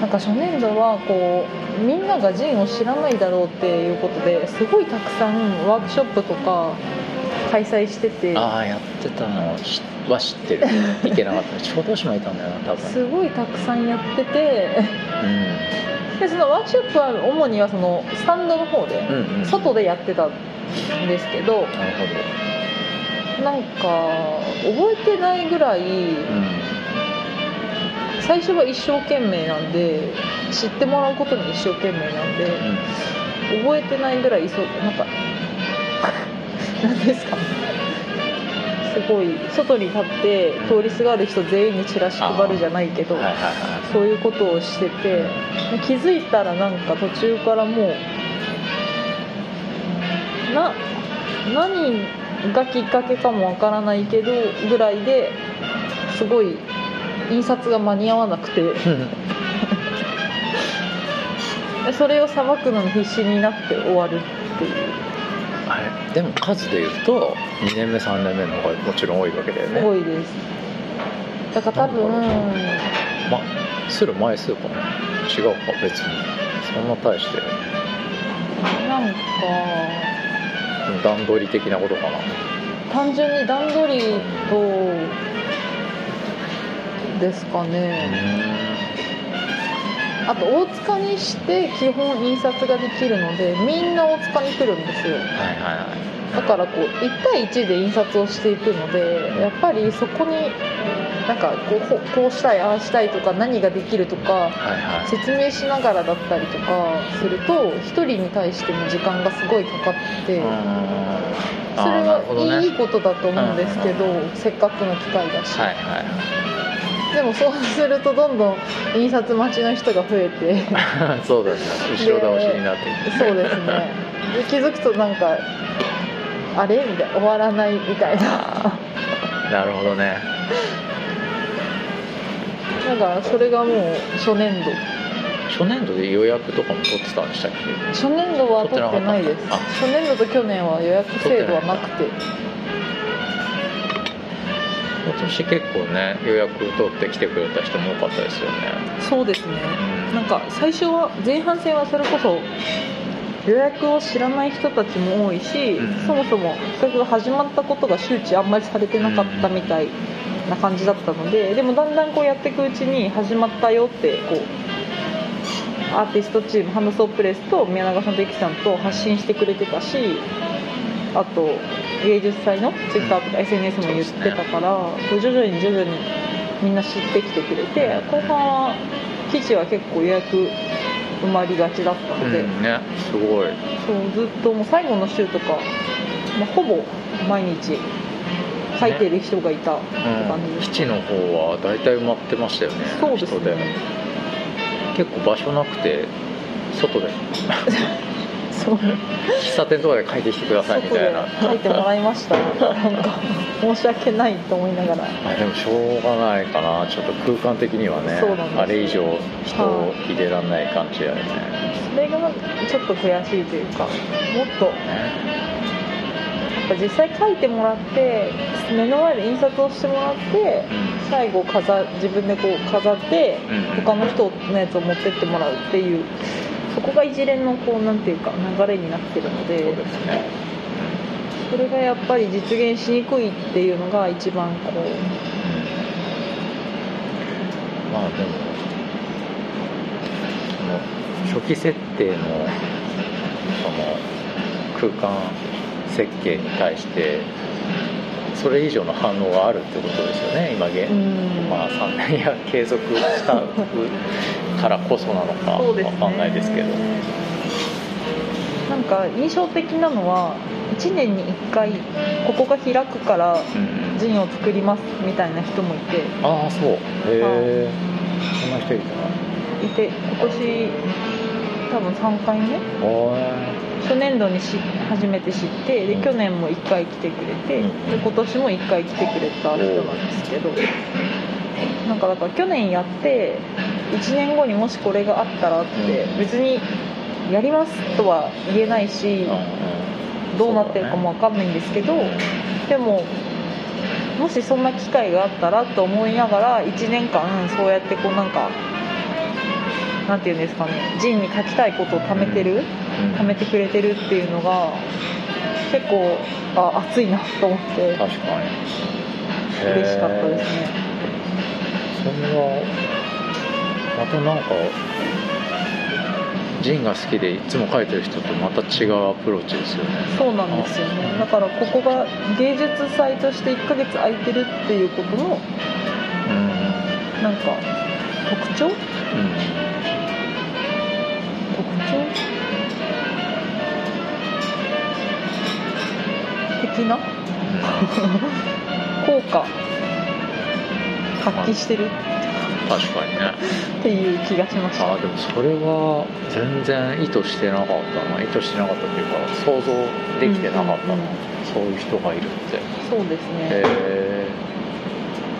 なんか初年度はこうみんながジンを知らないだろうっていうことですごいたくさんワークショップとか開催しててああやってたのしは知ってる。行けなかった。小豆島いたんだよな多分。すごいたくさんやっててうでそのワークショップは主にはそのスタンドの方で、んうんうん。外でやってたんですけどなるほなんか覚えてないぐらい最初は一生懸命なんで知ってもらうことに一生懸命なんで覚えてないぐらいそうなんか なんですか？すごい外に立って通りすがる人全員にチラシ配るじゃないけど、はいはいはい。そういうことをしててで気づいたらなんか途中からもうな何がきっかけかもわからないけどぐらいですごい印刷が間に合わなくて。で それをさばくのに必死になって終わるっていうあれでも数で言うと2年目3年目の方がもちろん多いわけだよね。すごいです。だから多分まあする枚数かな。違うか別に。そんな大して。なんか段取り的なことかな。単純に段取りとですかねあと大塚にして基本印刷ができるのでみんな大塚に来るんですよ。はいはいはい。だからこう1対1で印刷をしていくのでやっぱりそこになんかこうほこうしたいああしたいとか何ができるとかはいはい。説明しながらだったりとかすると1人に対しての時間がすごいかかってそれはいいことだと思うんですけど、せっかくの機会だし、はいはいでもそうするとどんどん印刷待ちの人が増えて。そうだね。後ろ倒しになっていくそうですね。で気づくとなんかあれみたいな終わらないみたいな。なるほどね。だからそれがもう初年度。初年度で予約とかも取ってたんでしたっけ？初年度は取ってないです。初年度と去年は予約制度はなくて今年結構ね予約取ってきてくれた人も多かったですよね。そうですね。なんか最初は前半戦はそれこそ予約を知らない人たちも多いし、うん。そもそも企画が始まったことが周知あんまりされてなかったみたいな感じだったのででもだんだんこうやっていくうちに始まったよってこうアーティストチームハンドソープレスと宮永さんとゆきさんと発信してくれてたしあと芸術祭のツイッターとか SNS も言ってたから、徐々に徐々にみんな知ってきてくれて後半は記事は結構予約埋まりがちだったので、うんねすごい。そうずっともう最後の週とか、まあ、ほぼ毎日書いてる人がいたって感じうん、基地の方は大体埋まってましたよねそうですね。結構場所なくて外で 喫茶店とかで書いてきてくださいみたいな。書いてもらいました。なんか申し訳ないと思いながら。あでもしょうがないかな。ちょっと空間的にはねあれ以上人を入れられない感じやよね、それがちょっと悔しいというかもっとやっぱ実際書いてもらって目の前で印刷をしてもらって最後飾自分でこう飾って他の人のやつを持ってってもらうっていうそこが一連のこうなんていうか流れになってるのでそでねそれがやっぱり実現しにくいっていうのが一番こう。まあでもその初期設定のその空間設計に対してそれ以上の反応があるってことですよね今現、うん。まあ3年や継続したからこそなのかそうですね。わかんないですけど。なんか印象的なのは1年に1回ここが開くからうんジンを作りますみたいな人もいて。ああそう。へえ。そんな人いた？ないて今年多分3回目。お初年度にし初めて知ってで去年も1回来てくれてで今年も1回来てくれた人なんですけどなんかだから去年やって1年後にもしこれがあったらって別にやりますとは言えないしどうなってるかも分かんないんですけどでももしそんな機会があったらと思いながら1年間そうやってこうなんかなんていうんですかねジンに書きたいことを貯めてる貯めてくれてるっていうのが結構あ熱いなと思って確かに。嬉しかったですね。それはまたなんかジンが好きでいつも描いてる人とまた違うアプローチですよね。そうなんですよね。だからここが芸術祭として1ヶ月空いてるっていうことのうん。なんか特徴？うん的な効果発揮してる？確かにね。っていう気がしました。あでもそれは全然意図してなかったな。意図してなかったっていうか想像できてなかったな、うんうんそういう人がいるって。そうですへねえ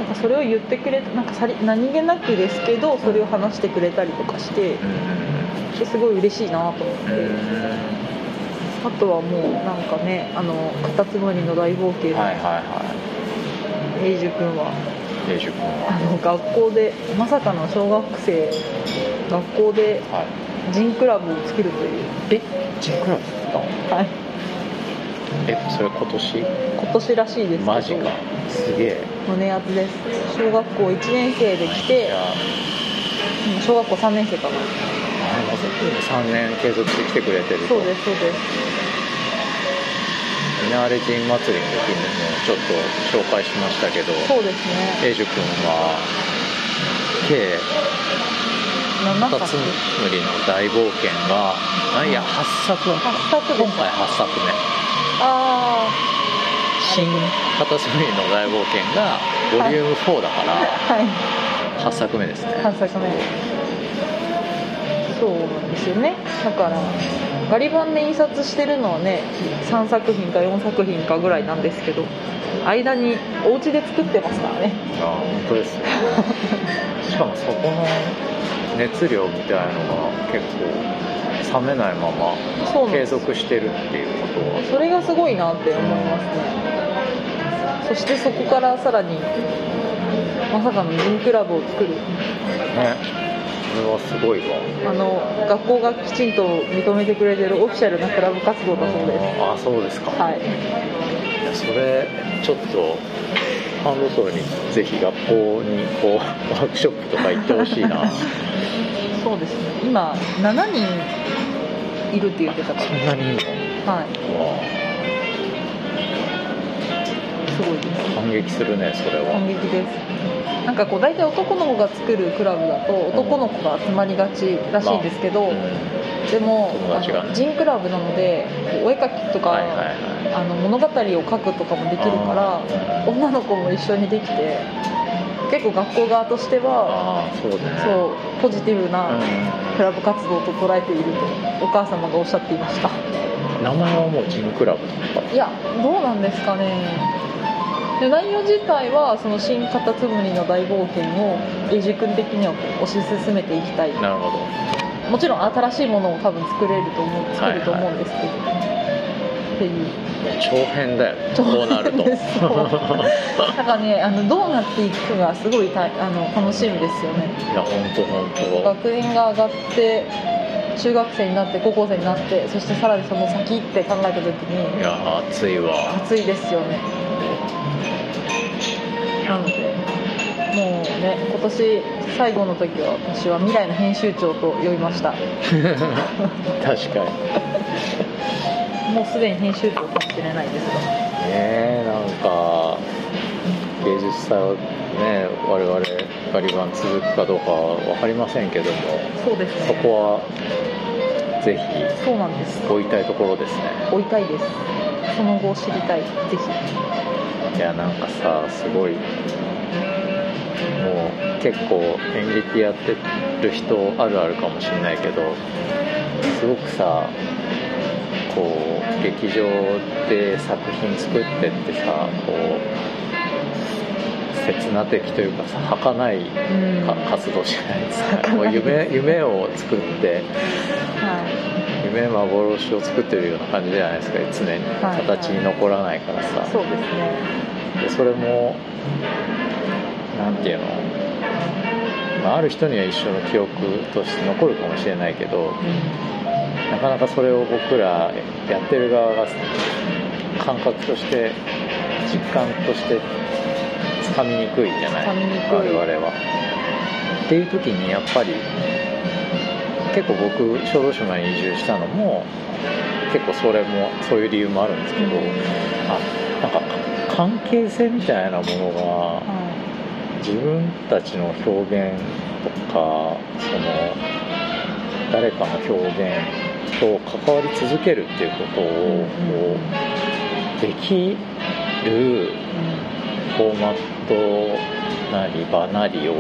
なんかそれを言ってくれなんかさり何気なくですけどそれを話してくれたりとかして。うんすごい嬉しいなと思って。うんあとはもうなんかねあのカタツムリの大冒険。はいはいはエイジュ君は。いレイジュ君は。あの学校でまさかの小学生学校ではい。ジンクラブを作るという。え？ジンクラブ？はい。えそれ今年？今年らしいですマジか。すげえ。胸圧です。小学校1年生で来て小学校3年生かな3年継続して来てくれてると。そうですそうですミナーレジン祭りの時にもちょっと紹介しましたけどそうですね。エイジュ君は計7カタツムリの大冒険があいや8作。8作今回8作目。あ新片隅の大冒険がボリューム4だからはい。8作目ですね。3作目そうなんですよね。だからガリ版で印刷してるのはね3作品か4作品かぐらいなんですけど間にお家で作ってますからね。あ本当ですよ しかもそこの熱量みたいのが結構冷めないまま継続してるっていうことは。それがすごいなって思いますね。そしてそこからさらにまさかのジンクラブを作る。ね。それはすごいわ。あの学校がきちんと認めてくれてるオフィシャルなクラブ活動だそうです。ああそうですか、はい。いやそれちょっとハンドソールにぜひ学校にこうワークショップとか行ってほしいな。そうですね。今7人いるって言ってたかそんなにいいのらはい。わすごいです。あ感激するねそれは。感激です。なんかこう大体男の子が作るクラブだと男の子が集まりがちらしいんですけど、うん。でも友達が。ねジンクラブなのでお絵描きとか、はいはいはい。あの物語を書くとかもできるから女の子も一緒にできて結構学校側としてはそうだね。そうポジティブうん。なクラブ活動と捉えているとお母様がおっしゃっていました。名前はもうジムクラブとか？いやどうなんですかね。で内容自体はその新カタツムリの大冒険をエイジ君的には推し進めていきたい。なるほど。もちろん新しいものを多分作れると思う作ると思うんですけど、っていう長編だよ。ねこうなると。だからねあのどうなっていくかがすごいたあの楽しみですよね。いや本当本当学年が上がって中学生になって高校生になってそしてさらにその先って考えた時にいや熱いわ。暑いですよね。なのでもうね今年最後の時は私は未来の編集長と呼びました。確かにもうすでに編集長かもしれないですが。ねえなんか芸術祭はね我々ガリバン続くかどうかは分かりませんけども。そうですね。そこはぜひそうなんです。追いたいところですね。追いたいです。その後を知りたい。ぜひ。いやなんかさすごいもう結構演劇やってる人あるあるかもしれないけどすごくさこう劇場で作品作ってってさこう切な的というかさ儚いうん。か活動じゃないですか。もう夢夢を作っては夢幻を作ってるような感じじゃないですか常にはい。形に残らないからさ、いそうですね。でそれもなんていうの、まあ、ある人には一生の記憶として残るかもしれないけどなかなかそれを僕らやってる側が感覚として実感としてつかみにくいじゃない？我々は。っていう時にやっぱり結構僕小豆島に移住したのも結構それもそういう理由もあるんですけど、あなんか関係性みたいなものがは自分たちの表現とかその誰かの表現と関わり続けるっていうことを、こうできるフォーマットなり場なりを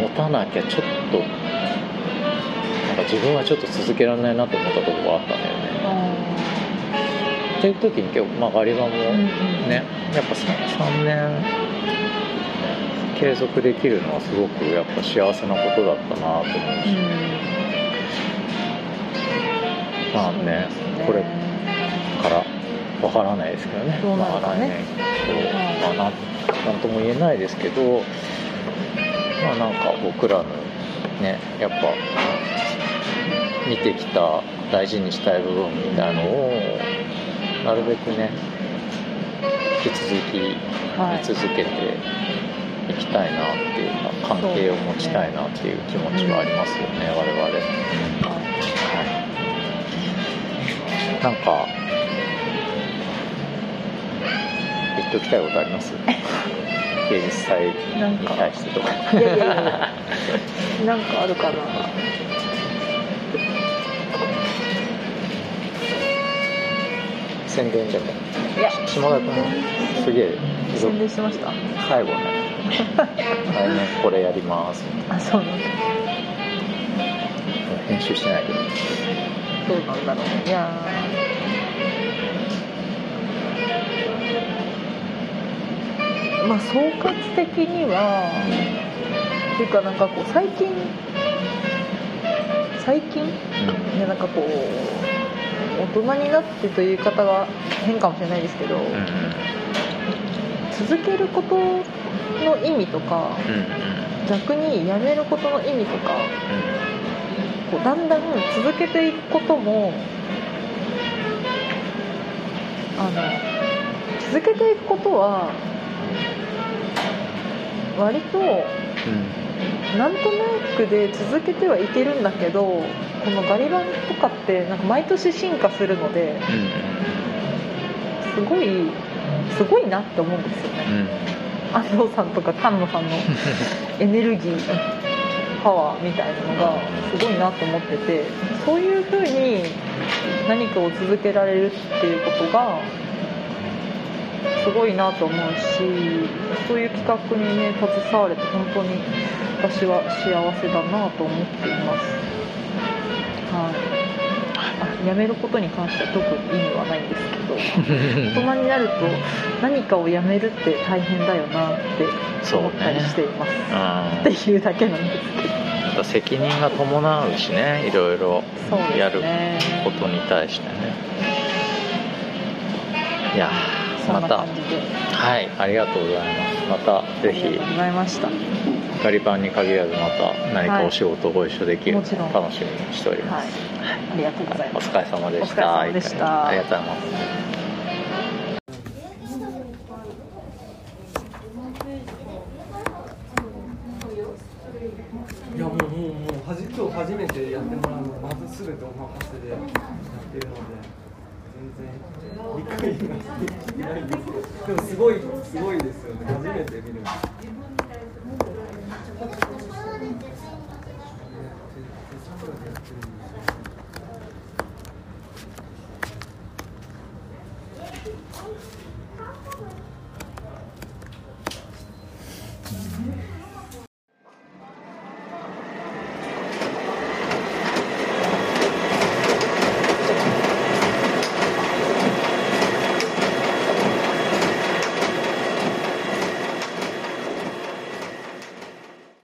持たなきゃちょっとなんか自分はちょっと続けられないなと思ったところがあったんだよね。あっていう時に結構、まあ、ガリバもね、やっぱ 3, 年継続できるのはすごくやっぱ幸せなことだったなと思うーし、うんまあねこれからわからないですけどね。ねまあ来年そう、まあ、なんなんとも言えないですけどまあなんか僕らのねやっぱ見てきた大事にしたい部分みたいのをなるべくね引き続きはい。見続けていきたいなっていうか関係を持ちたいなっていう気持ちはありますよね、我々。はい、なんか言っておきたいことあります？芸術祭に対してとか。いやいやいや。なんかあるかな。宣伝じゃない。いや。島田君もすげえ宣伝してました。最後ね。来年これやります。あそうなんだ。編集してないけどどうなんだろういやー。まあ総括的にはっていうかなんかこう最近最近、いやなんかこう大人になってという言い方が変かもしれないですけど、続けることの意味とか、逆にやめることの意味とか、こうだんだん続けていくこともあの続けていくことは割となんとなくで続けてはいけるんだけどこのガリバンとかってなんか毎年進化するのですごいすごいなって思うんですよね、安藤さんとか菅野さんの エネルギーパワーみたいなのがすごいなと思っててそういう風に何かを続けられるっていうことがすごいなと思うしそういう企画にね携われて本当に私は幸せだなと思っています。はい。やめることに関しては特に意味はないんですけど 大人になると何かをやめるって大変だよなって思ったりしています、っていうだけなんですけど。また責任が伴うしねいろいろやることに対してね。いやまた。はいありがとうございます。またぜひ。ありがとうございましたガリバンに限らずまた。何かお仕事をご一緒できるのを楽しみにしております、はい、ありがとうございますお疲れ様でしたお疲れ様でしたありがとうございますいやもうもうもうはじ今日初めてやってもらうのまず全てお任せでやってるので全然理解ができてないんですけどでもすごいすごいですよね初めて見るの